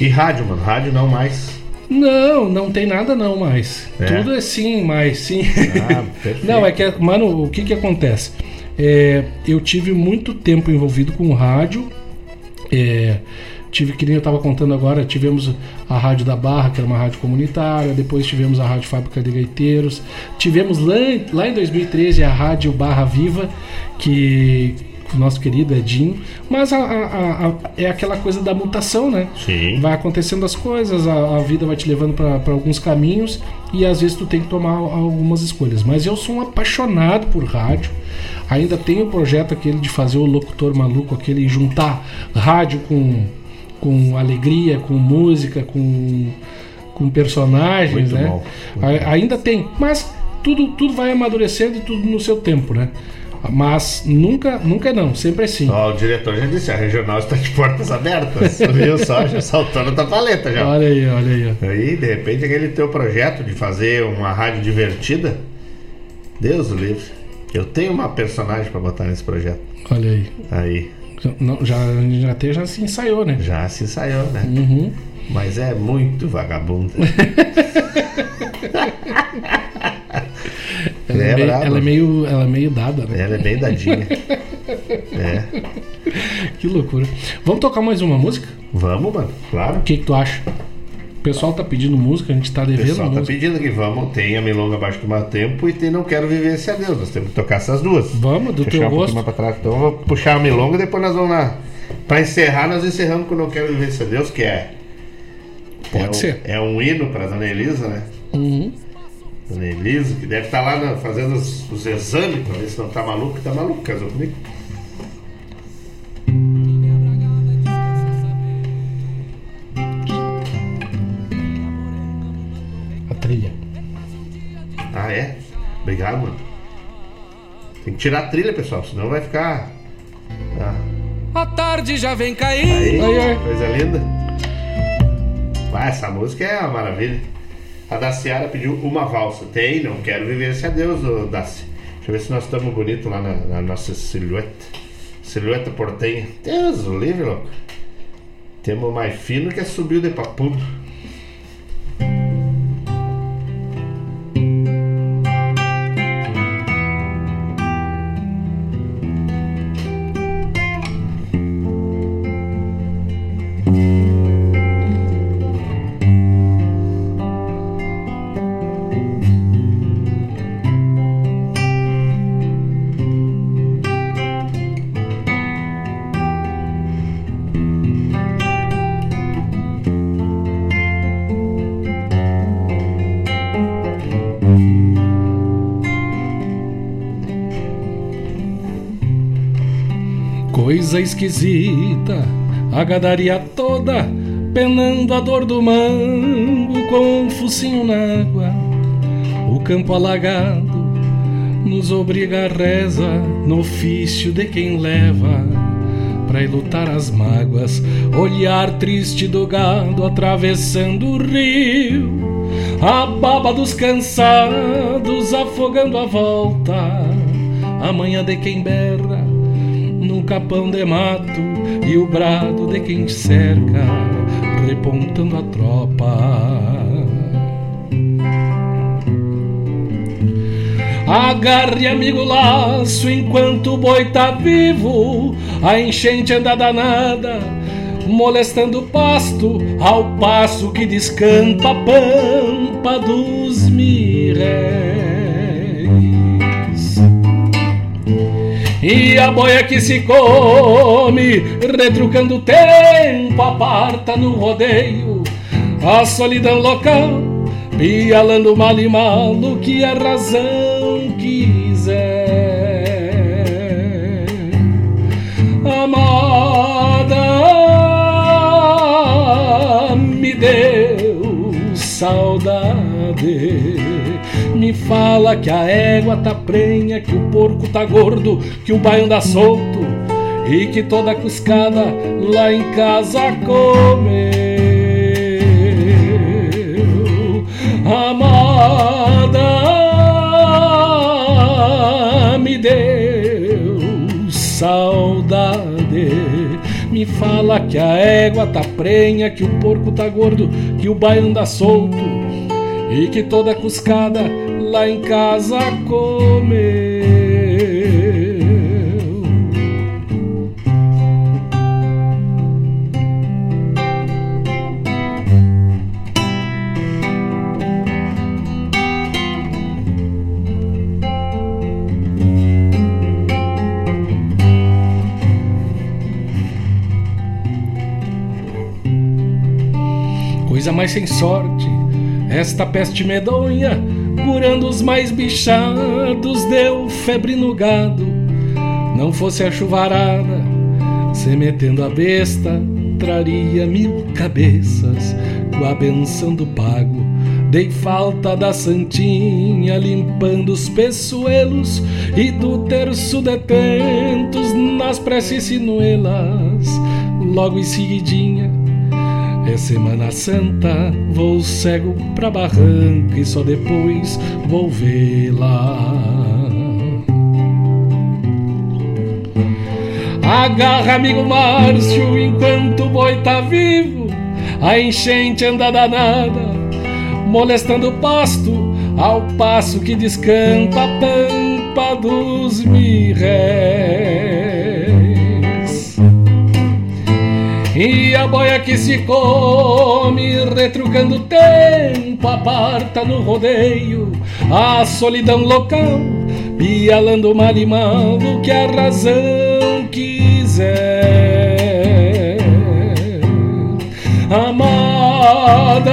E rádio, mano? Rádio não mais. Não, não tem nada não mais. É. Tudo é sim, mas sim. Ah, não, é que, mano, o que que acontece? É, eu tive muito tempo envolvido com rádio. É, tive, que nem eu estava contando agora, tivemos a Rádio da Barra, que era uma rádio comunitária, depois tivemos a Rádio Fábrica de Gaiteiros, tivemos lá, em- lá em 2013 a Rádio Barra Viva, que o nosso querido Edinho, mas a- a- a- é aquela coisa da mutação, né? Sim. Vai acontecendo as coisas, a, a vida vai te levando para alguns caminhos e às vezes tu tem que tomar algumas escolhas. Mas eu sou um apaixonado por rádio. Ainda tenho o projeto aquele de fazer o locutor maluco, aquele juntar rádio com, com alegria, com música, com, com personagens, Muito né? bom. A- ainda tem, mas tudo, tudo vai amadurecendo e tudo no seu tempo, né? Mas nunca, nunca não, sempre é sim. Ó, o diretor já disse, a regional está de portas abertas. Viu só? Já saltou na tua paleta já. Olha aí, olha aí. ó. Aí, de repente, aquele teu projeto de fazer uma rádio divertida. Deus o livre. Eu tenho uma personagem pra botar nesse projeto. Olha aí. Aí. Não, já, já até já se ensaiou, né? Já se ensaiou, né? Uhum. Mas é muito vagabunda. Ela é, É meio, ela é meio, ela é meio dada, né? Ela é bem dadinha. É. Que loucura. Vamos tocar mais uma música? Vamos, mano, claro. O que, que tu acha? O pessoal tá pedindo música, a gente tá O devendo pessoal tá música. pedindo que vamos, tem a Milonga Abaixo do Meu Tempo e tem Não Quero Viver Esse Adeus. Nós temos que tocar essas duas. Vamos, do Deixa teu um gosto. mais pra trás. Então eu vou puxar a Milonga e depois nós vamos lá. Pra encerrar, nós encerramos com Não Quero Viver Esse Adeus, que é. Pode é um- ser. É um hino pra Dona Elisa, né? Uhum. Dona Elisa, que deve estar lá na- fazendo os, os exames pra ver se não tá maluco. Tá maluco, casou comigo. Ah, é? Obrigado, mano. Tem que tirar a trilha, pessoal, senão vai ficar. Ah. A tarde já vem Aí, caindo. coisa linda. Ah, essa música é uma maravilha. A Daciara pediu uma valsa. Tem, não quero viver esse adeus, ô Daci. Deixa eu ver se nós estamos bonitos lá na, na nossa silhueta. Silhueta portenha. Deus, o livre, louco. Temos mais fino que é subiu de papudo. Esquisita, a gadaria toda penando a dor do mango com um focinho na água. O campo alagado nos obriga a reza no ofício de quem leva pra lutar as mágoas. Olhar triste do gado atravessando o rio, a baba dos cansados afogando a volta. A manhã de quem berra no capão de mato e o brado de quem cerca, repontando a tropa. Agarre, amigo, laço enquanto o boi tá vivo, a enchente anda danada, molestando o pasto, ao passo que descampa a pampa dos miréis. E a boia que se come, retrucando o tempo, aparta no rodeio a solidão local, pialando mal e mal o que a razão quiser. Amada, me deu saudade. Me fala que a égua tá prenha, que o porco tá gordo, que o baião dá solto e que toda cuscada lá em casa comeu. Amada, me deu saudade. Me fala que a égua tá prenha, que o porco tá gordo, que o baião dá solto e que toda cuscada lá em casa comeu. Coisa mais sem sorte, esta peste medonha, curando os mais bichados, deu febre no gado. Não fosse a chuvarada, se metendo a besta, traria mil cabeças, com a benção do pago, Dei falta da santinha limpando os peçoelos e do terço detentos nas preces sinuelas. Logo em seguidinha é Semana Santa, vou cego pra barranca e só depois vou vê-la. Agarra, amigo Márcio, enquanto o boi tá vivo, a enchente anda danada, molestando o pasto, ao passo que descampa a pampa dos mirréis. E a boia que se come, retrucando o tempo, aparta no rodeio a solidão local, pialando e mal o que a razão quiser. Amada,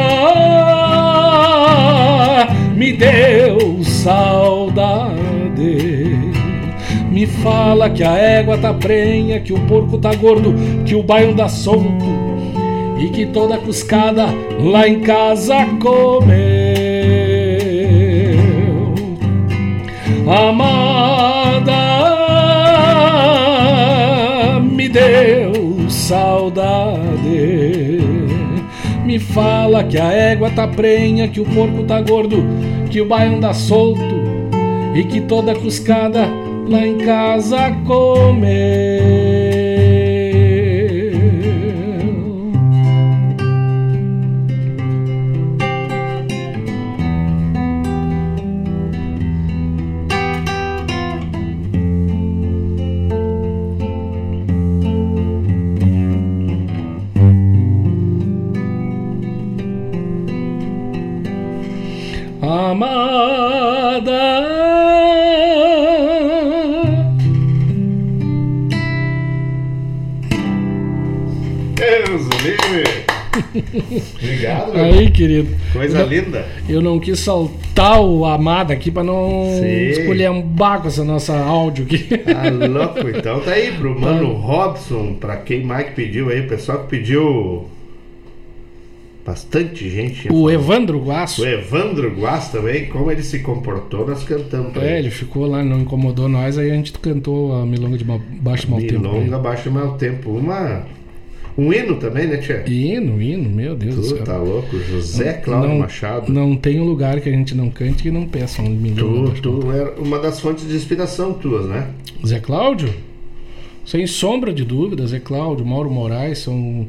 me deu saudade. Me fala que a égua tá prenha, que o porco tá gordo, que o bairro dá solto e que toda cuscada lá em casa comeu. Amada, me deu saudade. Me fala que a égua tá prenha, que o porco tá gordo, que o bairro anda solto e que toda cuscada lá em casa comeu. Querido. Coisa Eu linda. Eu não quis saltar o amada aqui pra não Sim. escolher um baco essa nossa áudio aqui. Tá louco, então tá aí pro mano Robson, pra quem mais que pediu aí, o pessoal que pediu bastante gente. O Evandro Guaço. O Evandro Guas também, como ele se comportou, nós cantamos pra É, ele. ficou lá, não incomodou nós, aí a gente cantou a milonga de baixo mau tempo. Milonga abaixo mau tempo. Uma, um hino também, né, Tia? Hino, hino, meu Deus do Tu céu. tá louco, José Cláudio não, Machado. Não tem um lugar que a gente não cante que não peça um milonga. Tu, tu é uma das fontes de inspiração tuas, né? Zé Cláudio? Sem sombra de dúvida, Zé Cláudio, Mauro Moraes são,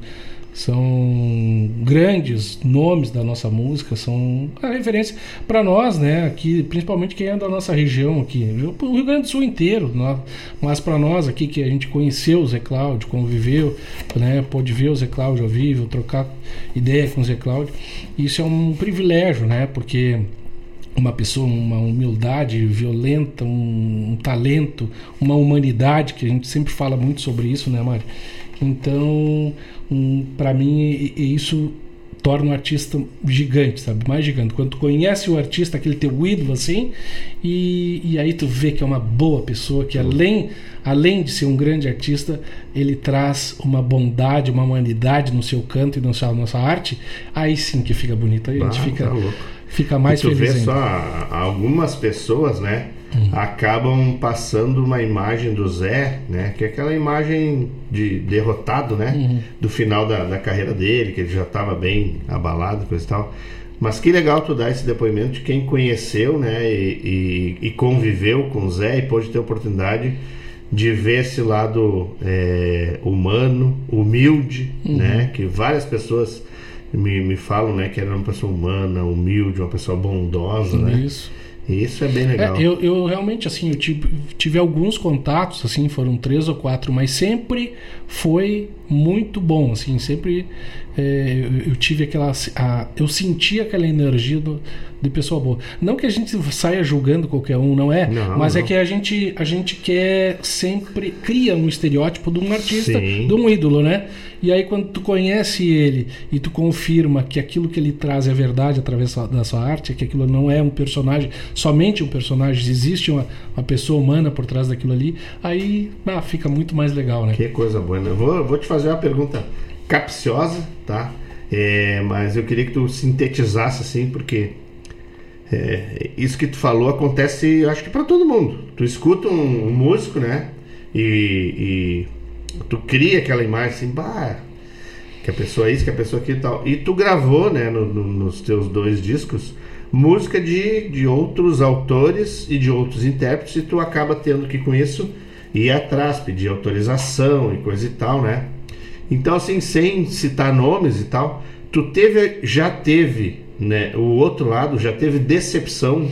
são grandes nomes da nossa música, são a referência para nós, né? Aqui, principalmente quem é da nossa região aqui, o Rio Grande do Sul inteiro, nó- mas para nós aqui que a gente conheceu o Zé Cláudio, conviveu, né? Pôde ver o Zé Cláudio ao vivo, trocar ideia com o Zé Cláudio, isso é um privilégio, né? Porque uma pessoa, uma humildade violenta, um, um talento, uma humanidade, que a gente sempre fala muito sobre isso, né, Mário? Então, para mim, i- i- isso torna o artista gigante, sabe? Mais gigante. Quando tu conhece o artista, aquele teu ídolo, assim, e, e aí tu vê que é uma boa pessoa, que além, além de ser um grande artista, ele traz uma bondade, uma humanidade no seu canto e na sua, nossa arte, aí sim que fica bonito. Aí a gente Ah, fica, tá fica mais e tu feliz vê ainda. só algumas pessoas, né? Acabam passando uma imagem do Zé, né? Que é aquela imagem de derrotado, né? Uhum. Do final da, da carreira dele, que ele já estava bem abalado, coisa e tal. Mas que legal tu dar esse depoimento de quem conheceu, né? E, e- e conviveu com o Zé e pôde ter oportunidade de ver esse lado é, humano, humilde, Uhum. né? Que várias pessoas me, me falam, né? Que era uma pessoa humana, humilde, uma pessoa bondosa, né? Isso. Isso é bem legal. É, eu, eu realmente, assim, eu tive, tive alguns contatos, assim, foram três ou quatro, mas sempre foi muito bom, assim, sempre é, eu, eu tive aquela, a, eu senti aquela energia do, de pessoa boa. Não que a gente saia julgando qualquer um, não é, Não, mas é não. que a gente, a gente quer sempre, cria um estereótipo de um artista, Sim. de um ídolo, né? E aí quando tu conhece ele e tu confirma que aquilo que ele traz é verdade através da- sua arte, que aquilo não é um personagem, somente um personagem, existe uma, uma pessoa humana por trás daquilo ali, aí ah, fica muito mais legal, né? Que coisa boa. né? Eu vou, vou te fazer uma pergunta capciosa, tá? É, mas eu queria que tu sintetizasse assim, porque é, isso que tu falou acontece, acho que para todo mundo. Tu escuta um, um músico, né? E, e, tu cria aquela imagem assim, bah, que a pessoa é isso, que a pessoa aquilo e tal. E tu gravou, né, no, no, nos teus dois discos, música de, de outros autores e de outros intérpretes, e tu acaba tendo que com isso ir atrás, pedir autorização e coisa e tal, né? Então, assim, sem citar nomes e tal, tu teve, já teve, né, o outro lado, já teve decepção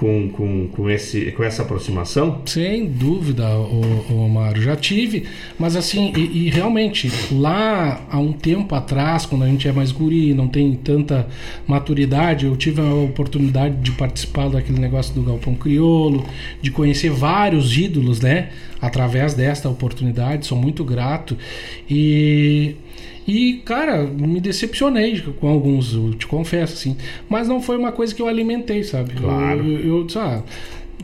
com, com, com, esse, com essa aproximação? Sem dúvida, o, o Mário. Já tive, mas assim, e, e, realmente, lá há um tempo atrás, quando a gente é mais guri, não tem tanta maturidade, eu tive a oportunidade de participar daquele negócio do Galpão Criolo, de conhecer vários ídolos, né? Através desta oportunidade, sou muito grato. E e, cara, me decepcionei com alguns, eu te confesso, assim. Mas não foi uma coisa que eu alimentei, sabe? Claro. Eu, eu, eu ah,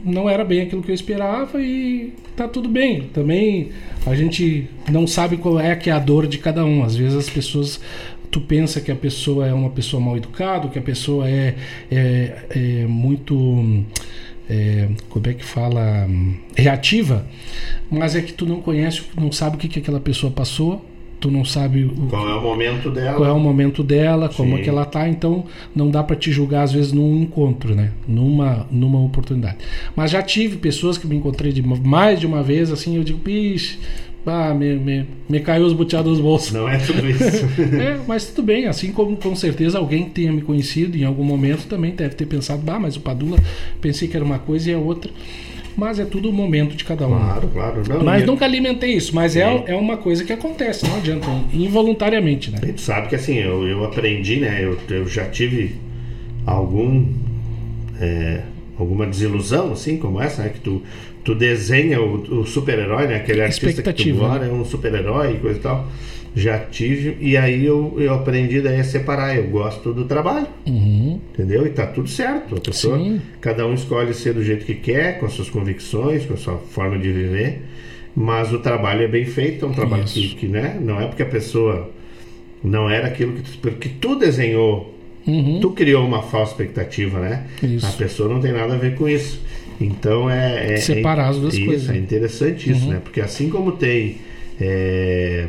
não era bem aquilo que eu esperava e tá tudo bem. Também a gente não sabe qual é que é a dor de cada um. Às vezes as pessoas tu pensa que a pessoa é uma pessoa mal educada, que a pessoa é, é, é muito é, como é que fala reativa, mas é que tu não conhece, não sabe o que, que aquela pessoa passou tu não sabe o, qual é o momento dela, qual é o momento dela, como é que ela tá, então não dá para te julgar às vezes num encontro, né? Numa numa oportunidade. Mas já tive pessoas que me encontrei de mais de uma vez assim, eu digo, bicho, ah, me, me, me caiu os boteados dos bolsos. Não é tudo isso. é, mas tudo bem, assim como com certeza alguém tenha me conhecido em algum momento também deve ter pensado, bah, mas o Padula pensei que era uma coisa e é outra mas é tudo o momento de cada um. Claro, claro. Não, mas nunca alimentei isso, mas é, é uma coisa que acontece, não adianta, involuntariamente, né? A gente sabe que assim, eu, eu aprendi, né? Eu, eu já tive algum. É, alguma desilusão, assim, como essa, né? Que tu, tu desenha o, o super-herói, né? Aquele artista que tu é um super-herói e coisa e tal já tive e aí eu, eu aprendi daí a separar eu gosto do trabalho uhum. entendeu e tá tudo certo a pessoa Sim. cada um escolhe ser do jeito que quer com as suas convicções com a sua forma de viver mas o trabalho é bem feito é um trabalho que, que, né não é porque a pessoa não era aquilo que tu, porque tu desenhou uhum. tu criou uma falsa expectativa né isso. a pessoa não tem nada a ver com isso então é, é separar é, as duas isso, coisas é interessante isso uhum. né porque assim como tem é,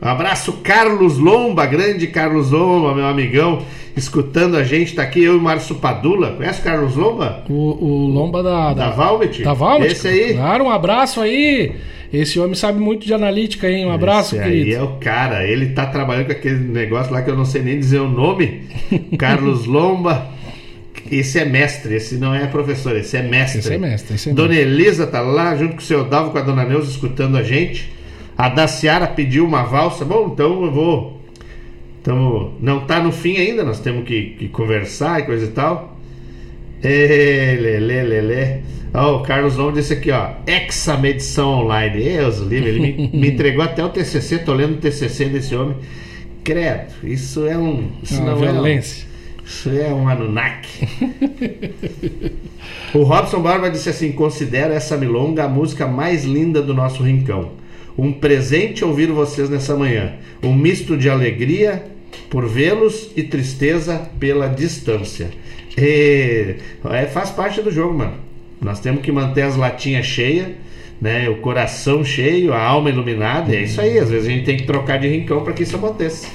um abraço, Carlos Lomba, grande Carlos Lomba, meu amigão, escutando a gente. Tá aqui eu e Márcio Padula. Conhece o Carlos Lomba? O, o Lomba da. Da, da Valmet? Da Valmet. Esse aí. Claro, um abraço aí. Esse homem sabe muito de analítica, hein? Um abraço, Esse querido. aí é o cara. Ele tá trabalhando com aquele negócio lá que eu não sei nem dizer o nome. Carlos Lomba. Esse é mestre, esse não é professor, esse é mestre. Esse é mestre. Esse é Dona mestre. Elisa tá lá junto com o seu Dalvo, com a Dona Neuza, escutando a gente. A Daciara pediu uma valsa. Bom, então eu vou. Tamo, não tá no fim ainda, nós temos que, que conversar e coisa e tal. Ê, lelê, lelê. Ó, o Carlos Long disse aqui, ó. Exa medição online. Deus livre, ele me, me entregou até o TCC. Tô lendo o TCC desse homem. Credo, isso é um. Isso Uma não violência. é um. Isso é um Anunnaki. o Robson Barba disse assim: considera essa milonga a música mais linda do nosso rincão. Um presente ouvir vocês nessa manhã. Um misto de alegria por vê-los e tristeza pela distância. E, é, faz parte do jogo, mano. Nós temos que manter as latinhas cheias, né? O coração cheio, a alma iluminada. É isso aí. Às vezes a gente tem que trocar de rincão para que isso aconteça.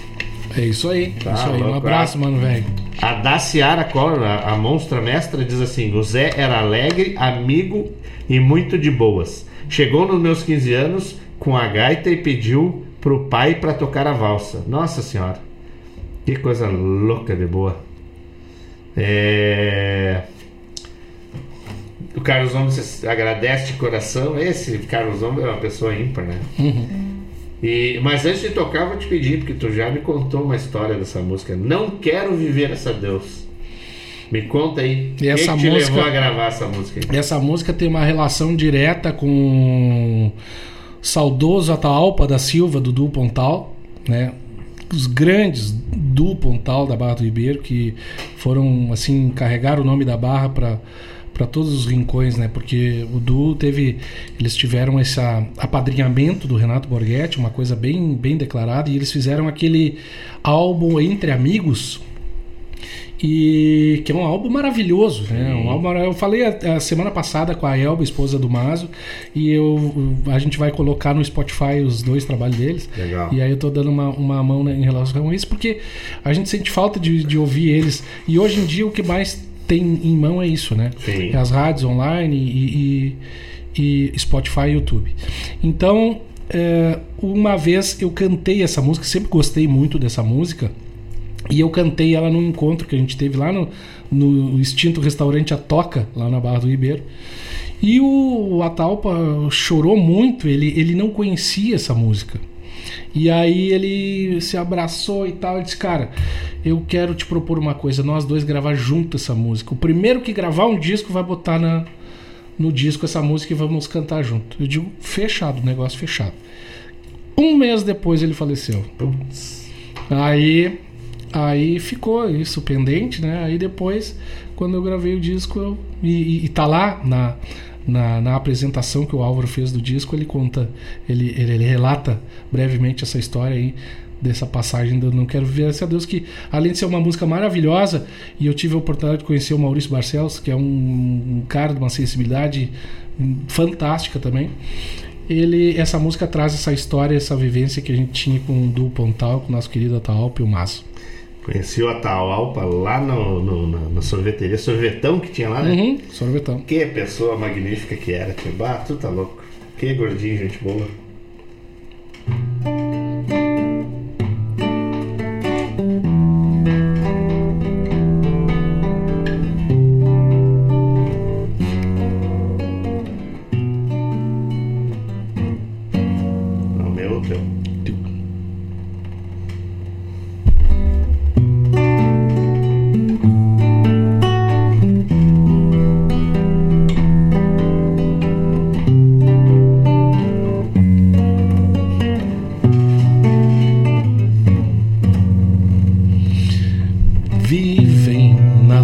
É isso aí. Tá, isso aí. Um abraço, mano, velho. A Daciara Collor, a, a monstra mestra, diz assim: o Zé era alegre, amigo e muito de boas. Chegou nos meus 15 anos com a gaita e pediu pro pai para tocar a valsa. Nossa senhora, que coisa louca de boa. É... O Carlos Gomes agradece de coração. Esse Carlos Gomes é uma pessoa ímpar, né? E, mas antes de tocar, vou te pedir, porque tu já me contou uma história dessa música. Não quero viver essa Deus. Me conta aí. E essa Quem te música- levou a gravar essa música aí? Essa música tem uma relação direta com o saudoso Ataálpa da Silva, do Du Pontal, né? Os grandes do Pontal da Barra do Ribeiro, que foram, assim, carregar o nome da Barra para para todos os rincões, né? Porque o duo teve, eles tiveram esse apadrinhamento do Renato Borghetti, uma coisa bem, bem declarada, e eles fizeram aquele álbum Entre Amigos, e que é um álbum maravilhoso, né? Um álbum, eu falei a, a, semana passada com a Elba, esposa do Mazo, e eu, a gente vai colocar no Spotify os dois trabalhos deles. Legal. E aí eu tô dando uma, uma mão né, em relação a isso, porque a gente sente falta de, de ouvir eles. E hoje em dia o que mais tem em mão é isso, né? Sim. É as rádios online e, e, e Spotify e YouTube. Então, é, uma vez eu cantei essa música, sempre gostei muito dessa música. E eu cantei ela num encontro que a gente teve lá no, no extinto restaurante A Toca, lá na Barra do Ribeiro. E o, o Atalpa chorou muito, ele, ele não conhecia essa música. E aí ele se abraçou e tal, e disse, cara, eu quero te propor uma coisa, nós dois gravar junto essa música. O primeiro que gravar um disco vai botar na, no disco essa música e vamos cantar junto. Eu digo, fechado, negócio fechado. Um mês depois ele faleceu. Putz. Aí Aí ficou isso pendente, né? Aí depois, quando eu gravei o disco, eu, e, e tá lá na, na, na, apresentação que o Álvaro fez do disco, ele conta, ele, ele, ele, relata brevemente essa história aí, dessa passagem do Não Quero Viver. A Deus que, além de ser uma música maravilhosa, e eu tive a oportunidade de conhecer o Maurício Barcelos, que é um, um cara de uma sensibilidade fantástica também. Ele, essa música traz essa história, essa vivência que a gente tinha com o Du Pontal, com o nosso querido Ataope e o Maço. Conheci o Atahualpa lá no, no, na, na, sorveteria, sorvetão que tinha lá, né? Uhum, sorvetão. Que pessoa magnífica que era, tipo, bah, tu tá louco. Que gordinho, gente boa.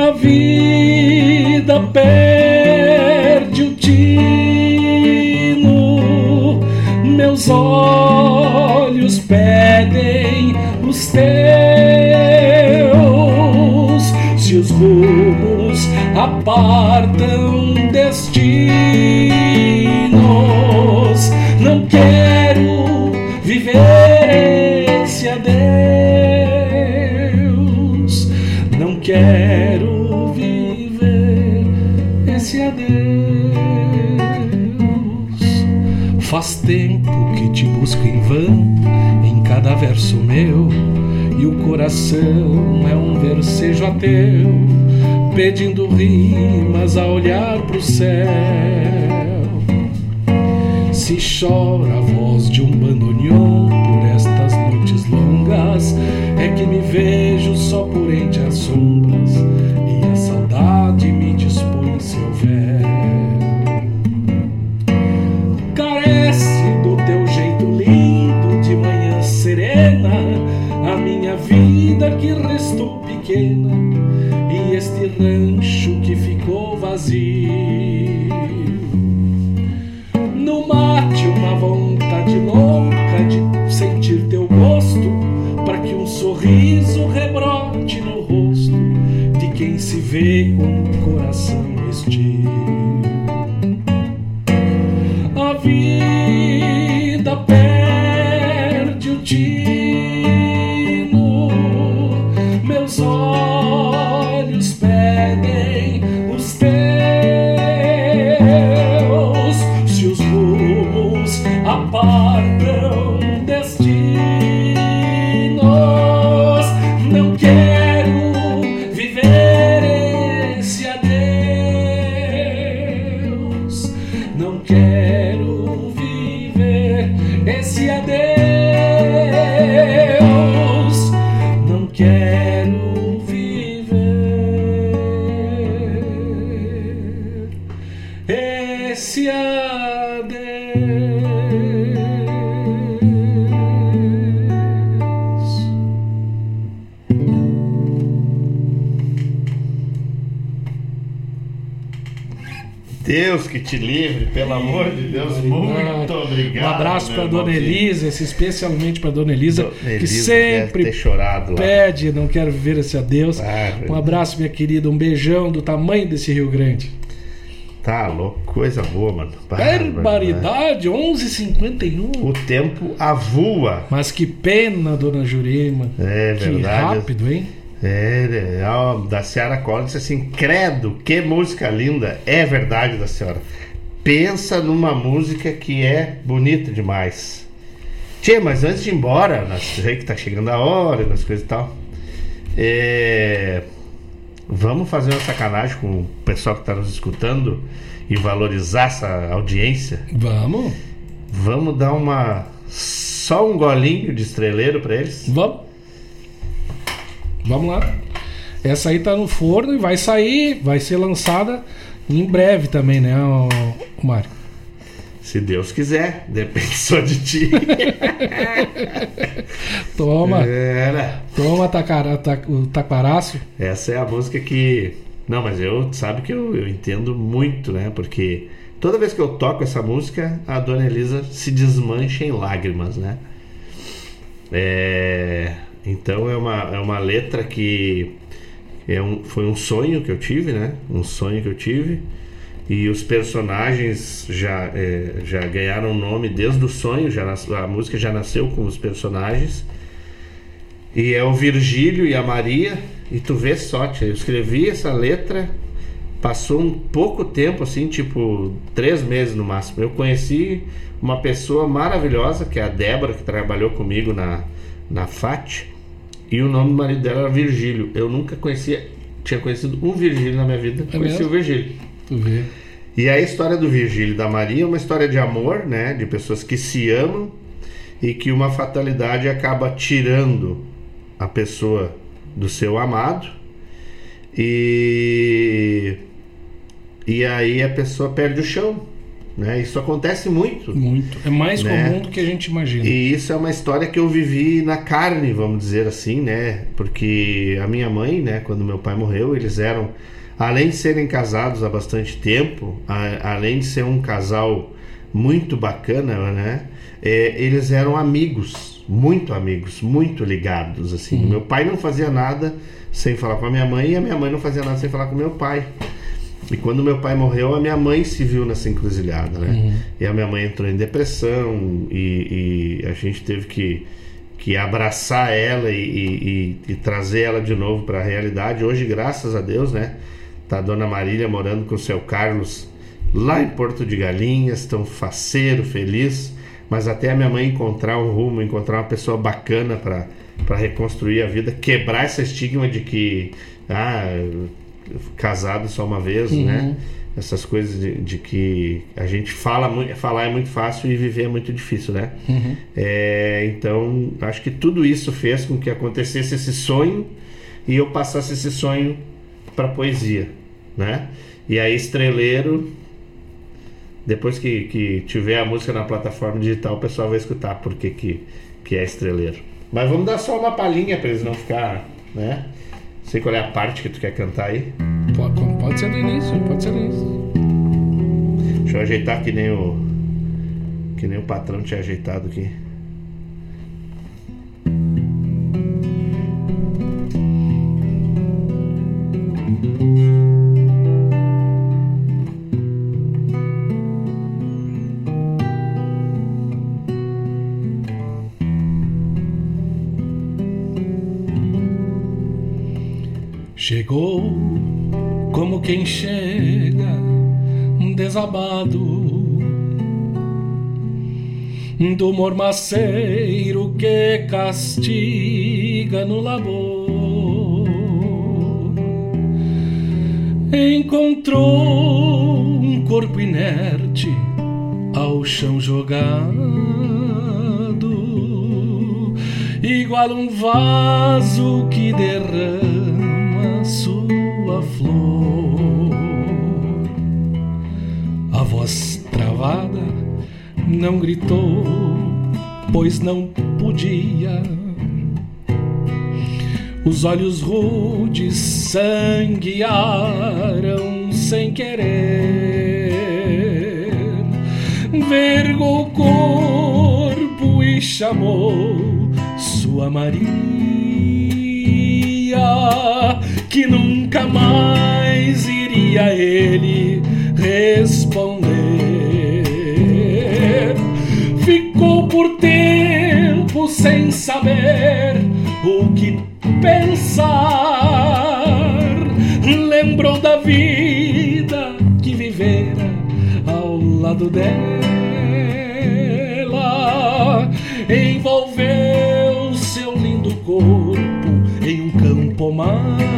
A vida perde o tino, meus olhos pedem os teus. Se os rumos apartam destinos, não quero viver esse adeus. Não quero Faz tempo que te busco em vão em cada verso meu, e o coração é um versejo ateu, pedindo rimas a olhar pro céu. Se chora a voz de um bandoneon por estas noites longas, é que me vejo só por entre as sombras que restou pequena e este rancho que ficou vazio. No mate uma vontade louca de sentir teu gosto, para que um sorriso rebrote no rosto de quem se vê com o coração te livre, pelo amor de Deus, muito obrigado. Um abraço meu para Dona. Elisa, especialmente para Dona Elisa, Dona que Elisa sempre pede, não quero viver esse adeus. Ah, um abraço, minha querida, um beijão do tamanho desse Rio Grande. Tá louco, coisa boa, mano. Barbaridade, 11h51. O tempo avua. Mas que pena, Dona Jurema. É que verdade. rápido, hein? É, é, ó, da Ciara Collins assim: credo, que música linda. É verdade da senhora. Pensa numa música que é bonita demais. Tchê, mas antes de ir embora, nós sei que tá chegando a hora, nas coisas e tal. É, vamos fazer uma sacanagem com o pessoal que tá nos escutando e valorizar essa audiência. Vamos. Vamos dar uma. Só um golinho de estreleiro pra eles? Vamos. Vamos lá. Essa aí tá no forno e vai sair, vai ser lançada em breve também, né, o, Mário? Se Deus quiser, depende só de ti. Toma. Era. Toma tacara, ta- o taquaraço. Essa é a música que. Não, mas eu sabe que eu, eu entendo muito, né? Porque toda vez que eu toco essa música, a dona Elisa se desmancha em lágrimas, né? É, Então é uma, é uma letra que é um, foi um sonho que eu tive, né? Um sonho que eu tive. E os personagens já, é, já ganharam nome desde o sonho, já nas- a música já nasceu com os personagens. E é o Virgílio e a Maria. E tu vê tia, eu escrevi essa letra, passou um pouco tempo, assim, tipo três meses no máximo. Eu conheci uma pessoa maravilhosa, que é a Débora, que trabalhou comigo na, na FAT. E o nome do marido dela era Virgílio. Eu nunca conhecia, tinha conhecido um Virgílio na minha vida. É conheci mesmo? o Virgílio. Tu vê. E a história do Virgílio e da Maria é uma história de amor, né? De pessoas que se amam e que uma fatalidade acaba tirando a pessoa do seu amado e e aí a pessoa perde o chão, né? Isso acontece muito. Muito. É mais Né? comum do que a gente imagina. E isso é uma história que eu vivi na carne, vamos dizer assim, né? Porque a minha mãe, né, quando meu pai morreu, eles eram, além de serem casados há bastante tempo, a- além de ser um casal muito bacana, né? é, eles eram amigos, muito amigos, muito ligados, assim. Meu pai não fazia nada sem falar com a minha mãe e a minha mãe não fazia nada sem falar com meu pai. E quando meu pai morreu, a minha mãe se viu nessa encruzilhada, né? E a minha mãe entrou em depressão e, e a gente teve que, que abraçar ela e, e- e- trazer ela de novo para a realidade. Hoje, graças a Deus, né? Tá a dona Marília morando com o seu Carlos lá em Porto de Galinhas, tão faceiro, feliz. Mas até a minha mãe encontrar um rumo, encontrar uma pessoa bacana para para reconstruir a vida, quebrar esse estigma de que ah, casado só uma vez, Uhum. né? Essas coisas de, de que a gente fala muito, falar é muito fácil e viver é muito difícil, né? Uhum. É, então, acho que tudo isso fez com que acontecesse esse sonho e eu passasse esse sonho para poesia, né? E aí, Estreleiro, depois que, que tiver a música na plataforma digital, o pessoal vai escutar porque que, que é Estreleiro. Mas vamos dar só uma palhinha para eles não ficar, né? Sei qual é a parte que tu quer cantar aí. Pode, pode ser do início, pode ser do início. Deixa eu ajeitar que nem o. Que nem o patrão tinha ajeitado aqui. Chegou como quem chega desabado do mormaceiro que castiga no labor. Encontrou um corpo inerte ao chão jogado, igual um vaso que derrama flor. A voz travada, não gritou, pois não podia. Os olhos rudes sanguearam sem querer. Vergou o corpo e chamou sua Maria, que nunca mais iria ele responder. Ficou por tempo sem saber o que pensar. Lembrou da vida que vivera ao lado dela. Envolveu seu lindo corpo em um campo mar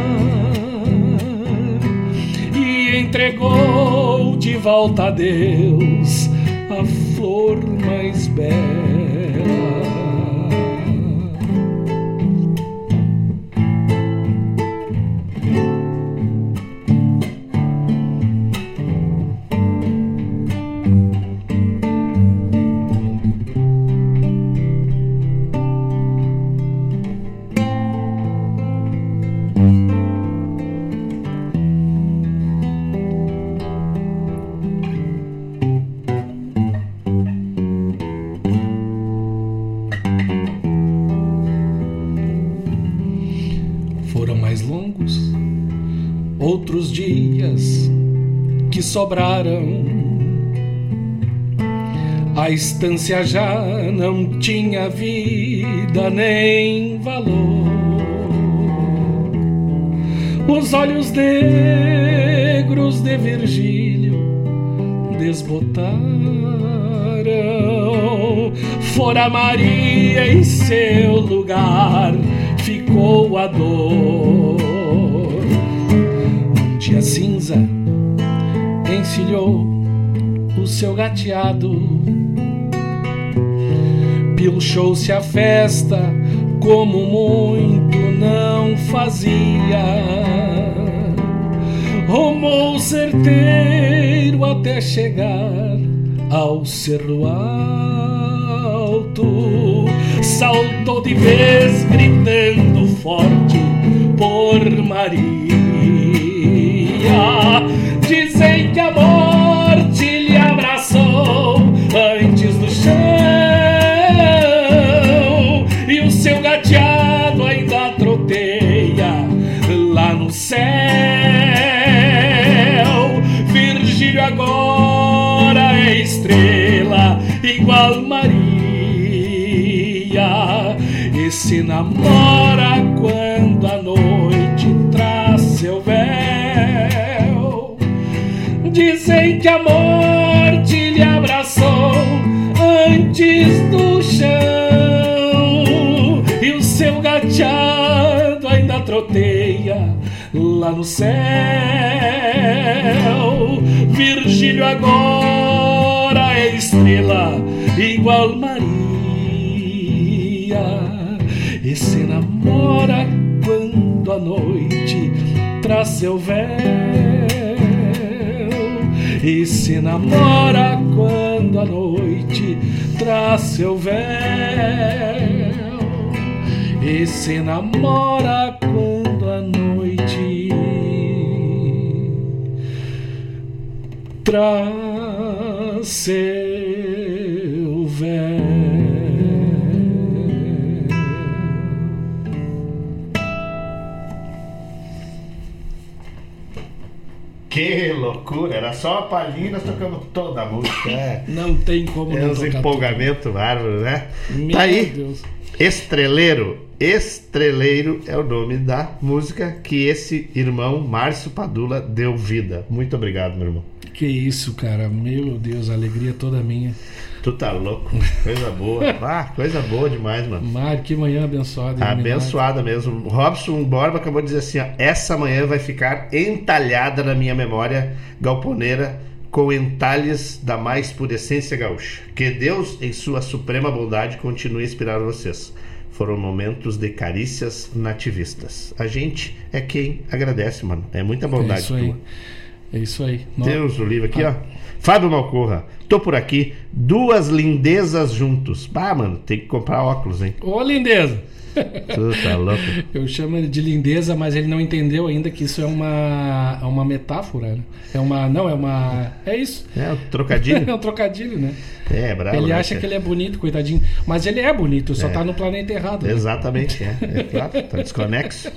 entregou de volta a Deus a flor mais bela. Sobraram. A estância já não tinha vida nem valor. Os olhos negros de Virgílio desbotaram. Fora Maria em seu lugar ficou a dor. Um dia cinza encilhou o seu gateado, pilchou-se a festa como muito não fazia. Rumou certeiro até chegar ao cerro alto. Saltou de vez gritando forte por Maria. Que a morte lhe abraçou antes do chão. E o seu gateado ainda troteia lá no céu. Virgílio agora é estrela igual Maria. E se namora quando a noite traz seu véu e se namora quando a noite traz seu véu. E se namora quando a noite traz seu loucura, era só uma palhinha, nós tocamos toda a música. É, Não tem como é não tocar empolgamentos bárbaros, né? Meu tá aí, Deus. Estreleiro. Estreleiro é o nome da música que esse irmão Márcio Padula deu vida. Muito obrigado, meu irmão. Que isso, cara. Meu Deus, a alegria toda minha. Tu tá louco, coisa boa. Ah, coisa boa demais, mano. Mário, que manhã abençoada. Abençoada mesmo. Robson Borba acabou de dizer assim: ó, essa manhã vai ficar entalhada na minha memória galponeira com entalhes da mais pura essência gaúcha. Que Deus, em sua suprema bondade, continue a inspirar vocês. Foram momentos de carícias nativistas. A gente é quem agradece, mano. É muita É bondade isso aí. tua. É isso aí. Deus o livre aqui, ó. Fábio Malcorra, tô por aqui, duas lindezas juntos. Ah, mano, tem que comprar óculos, hein? Ô, lindeza! Tu tá louco. Eu chamo ele de lindeza, mas ele não entendeu ainda que isso é uma, é uma metáfora. né? É uma. Não, é uma. É isso. É um trocadilho? é um trocadilho, né? É, bravo. ele né, acha cara? que ele é bonito, coitadinho. Mas ele é bonito, só É. tá no planeta errado. né? Exatamente, é. é claro, tá desconexo.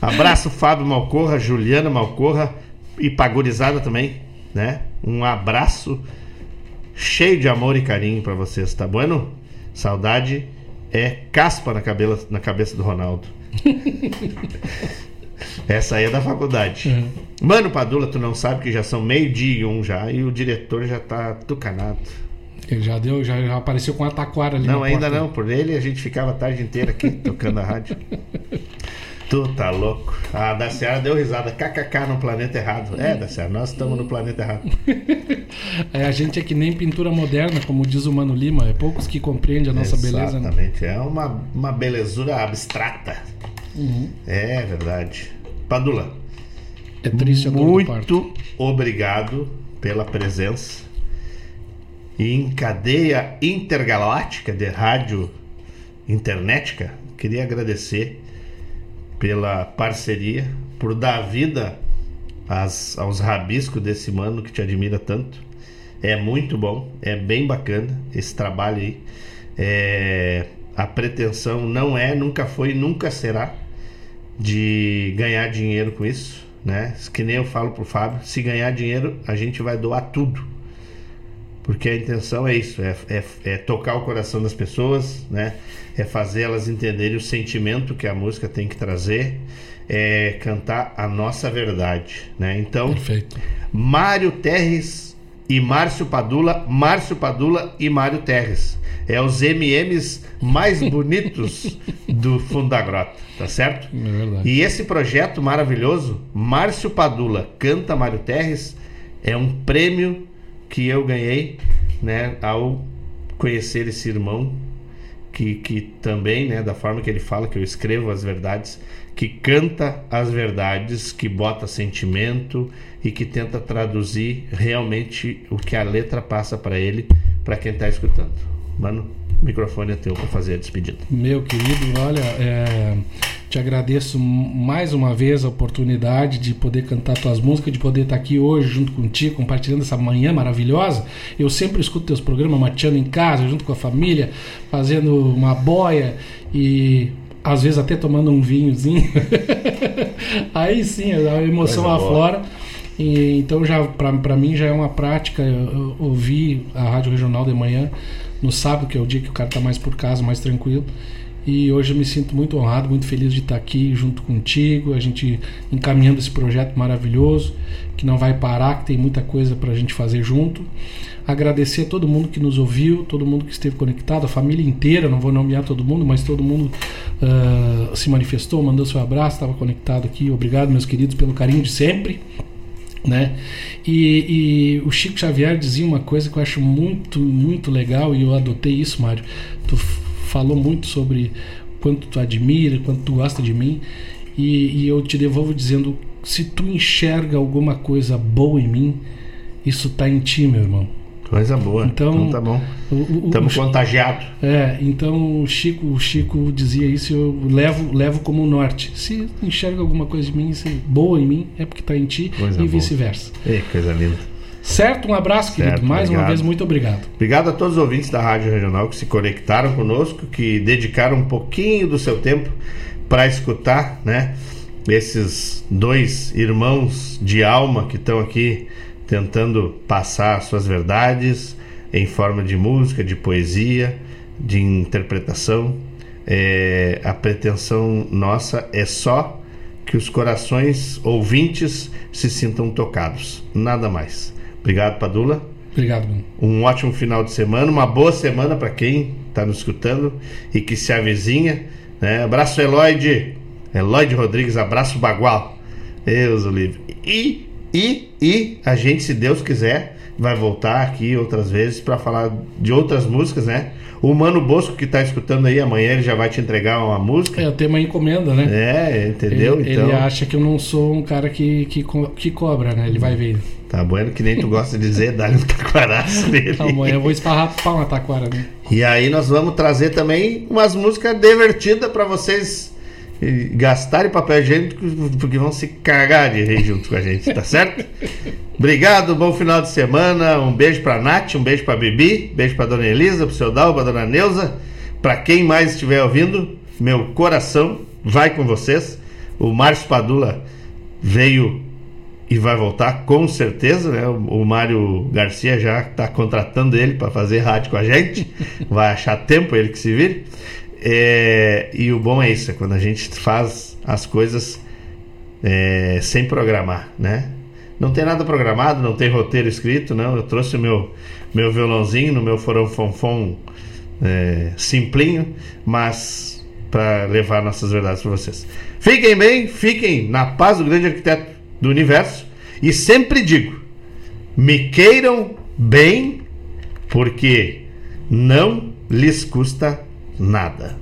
Abraço, Fábio Malcorra, Juliana Malcorra e Pagurizada também, né? Um abraço cheio de amor e carinho pra vocês, tá bueno? Saudade é caspa na, cabela, na cabeça do Ronaldo. Essa aí é da faculdade. Mano, Padula, tu não sabe que já são meio-dia e um já e o diretor já tá tucanado. Ele já deu, já, já apareceu com a taquara ali Não, ainda porta. não. Por ele a gente ficava a tarde inteira aqui tocando a rádio. Tu tá louco. A da Seara deu risada. KKK no planeta errado. É, da Seara, nós estamos no planeta errado. É, a gente é que nem pintura moderna, como diz o Mano Lima. É poucos que compreendem a nossa beleza. né? Exatamente. É uma, uma belezura abstrata. Uhum. É verdade. Padula. É triste a dor. Muito obrigado pela presença. E em cadeia intergaláctica de rádio internetica, queria agradecer pela parceria, por dar vida às- aos rabiscos desse mano que te admira tanto. É muito bom, é bem bacana esse trabalho aí. É, a pretensão não é, nunca foi, nunca será de ganhar dinheiro com isso, né? Que nem eu falo pro Fábio, se ganhar dinheiro, a gente vai doar tudo. Porque a intenção é isso, é, é, é tocar o coração das pessoas, né? É fazer elas entenderem o sentimento que a música tem que trazer, é cantar a nossa verdade, né? Então, Perfeito. Mário Terres e Márcio Padula, Márcio Padula e Mário Terres. É os MMs mais bonitos do fundo da grota, tá certo? É verdade. E esse projeto maravilhoso, Márcio Padula canta Mário Terres, é um prêmio que eu ganhei, né, ao conhecer esse irmão que, que também, né, da forma que ele fala que eu escrevo as verdades, que canta as verdades, que bota sentimento e que tenta traduzir realmente o que a letra passa para ele, para quem tá escutando. Mano, o microfone é teu para fazer a despedida. Meu querido, olha, é, te agradeço mais uma vez a oportunidade de poder cantar tuas músicas, de poder estar aqui hoje junto contigo, compartilhando essa manhã maravilhosa. Eu sempre escuto teus programas mateando em casa, junto com a família, fazendo uma boia e às vezes até tomando um vinhozinho. Aí sim, a emoção Coisa boa. aflora. E, então já para mim já é uma prática eu- eu ouvir a rádio regional de manhã no sábado que é o dia que o cara tá mais por casa mais tranquilo e hoje eu me sinto muito honrado muito feliz de estar aqui junto contigo a gente encaminhando esse projeto maravilhoso que não vai parar que tem muita coisa para a gente fazer junto agradecer a todo mundo que nos ouviu todo mundo que esteve conectado a família inteira não vou nomear todo mundo mas todo mundo ah, se manifestou mandou seu abraço estava conectado aqui obrigado meus queridos pelo carinho de sempre né? E, e o Chico Xavier dizia uma coisa que eu acho muito, muito legal e eu adotei isso, Mário. Tu falou muito sobre quanto tu admira, quanto tu gosta de mim e, e eu te devolvo dizendo: se tu enxerga alguma coisa boa em mim, isso tá em ti, meu irmão. Coisa boa. Então, Então, tá bom. Estamos contagiados. É, então o Chico, o Chico dizia isso eu levo, levo como norte. Se enxerga alguma coisa de mim, se boa em mim, é porque tá em ti Coisa e vice-versa. Ei, coisa linda. Certo? Um abraço, querido. Certo, Mais uma obrigado. vez, muito obrigado. Obrigado a todos os ouvintes da Rádio Regional que se conectaram conosco, que dedicaram um pouquinho do seu tempo para escutar, né? Esses dois irmãos de alma que estão aqui tentando passar suas verdades em forma de música, de poesia, de interpretação. É, a pretensão nossa é só que os corações ouvintes se sintam tocados, nada mais. Obrigado, Padula. Obrigado, Bruno. Um ótimo final de semana, uma boa semana para quem está nos escutando e que se avizinha. Né? Abraço, Eloide. Eloide Rodrigues, abraço Bagual. Deus o livre. E E, e a gente, se Deus quiser, vai voltar aqui outras vezes para falar de outras músicas, né? O Mano Bosco que tá escutando aí, amanhã ele já vai te entregar uma música. É, eu tenho uma encomenda, né? É, entendeu? Ele, então, ele acha que eu não sou um cara que, que, que cobra, né? Ele vai ver. Tá bueno que nem tu gosta de dizer, dá-lhe um taquaraço nele. Amanhã eu vou esparrar pau na taquara, né? E aí nós vamos trazer também umas músicas divertidas para vocês gastarem papel higiênico, porque vão se cagar de rir junto com a gente, tá certo? Obrigado, bom final de semana. Um beijo pra Nath, um beijo pra Bibi, beijo pra Dona Elisa, pro seu Dalba, Dona Neuza. Pra quem mais estiver ouvindo, meu coração vai com vocês. O Márcio Padula veio e vai voltar com certeza, né? O, Mário Garcia já está contratando ele para fazer rádio com a gente. Vai achar tempo ele que se vire. É, e o bom é isso, é quando a gente faz as coisas é, sem programar, né? Não tem nada programado, não tem roteiro escrito, não. Eu trouxe o meu, meu violãozinho no meu forão fonfon é, simplinho, mas para levar nossas verdades para vocês. Fiquem bem, fiquem na paz do grande arquiteto do universo e sempre digo: me queiram bem, porque não lhes custa nada.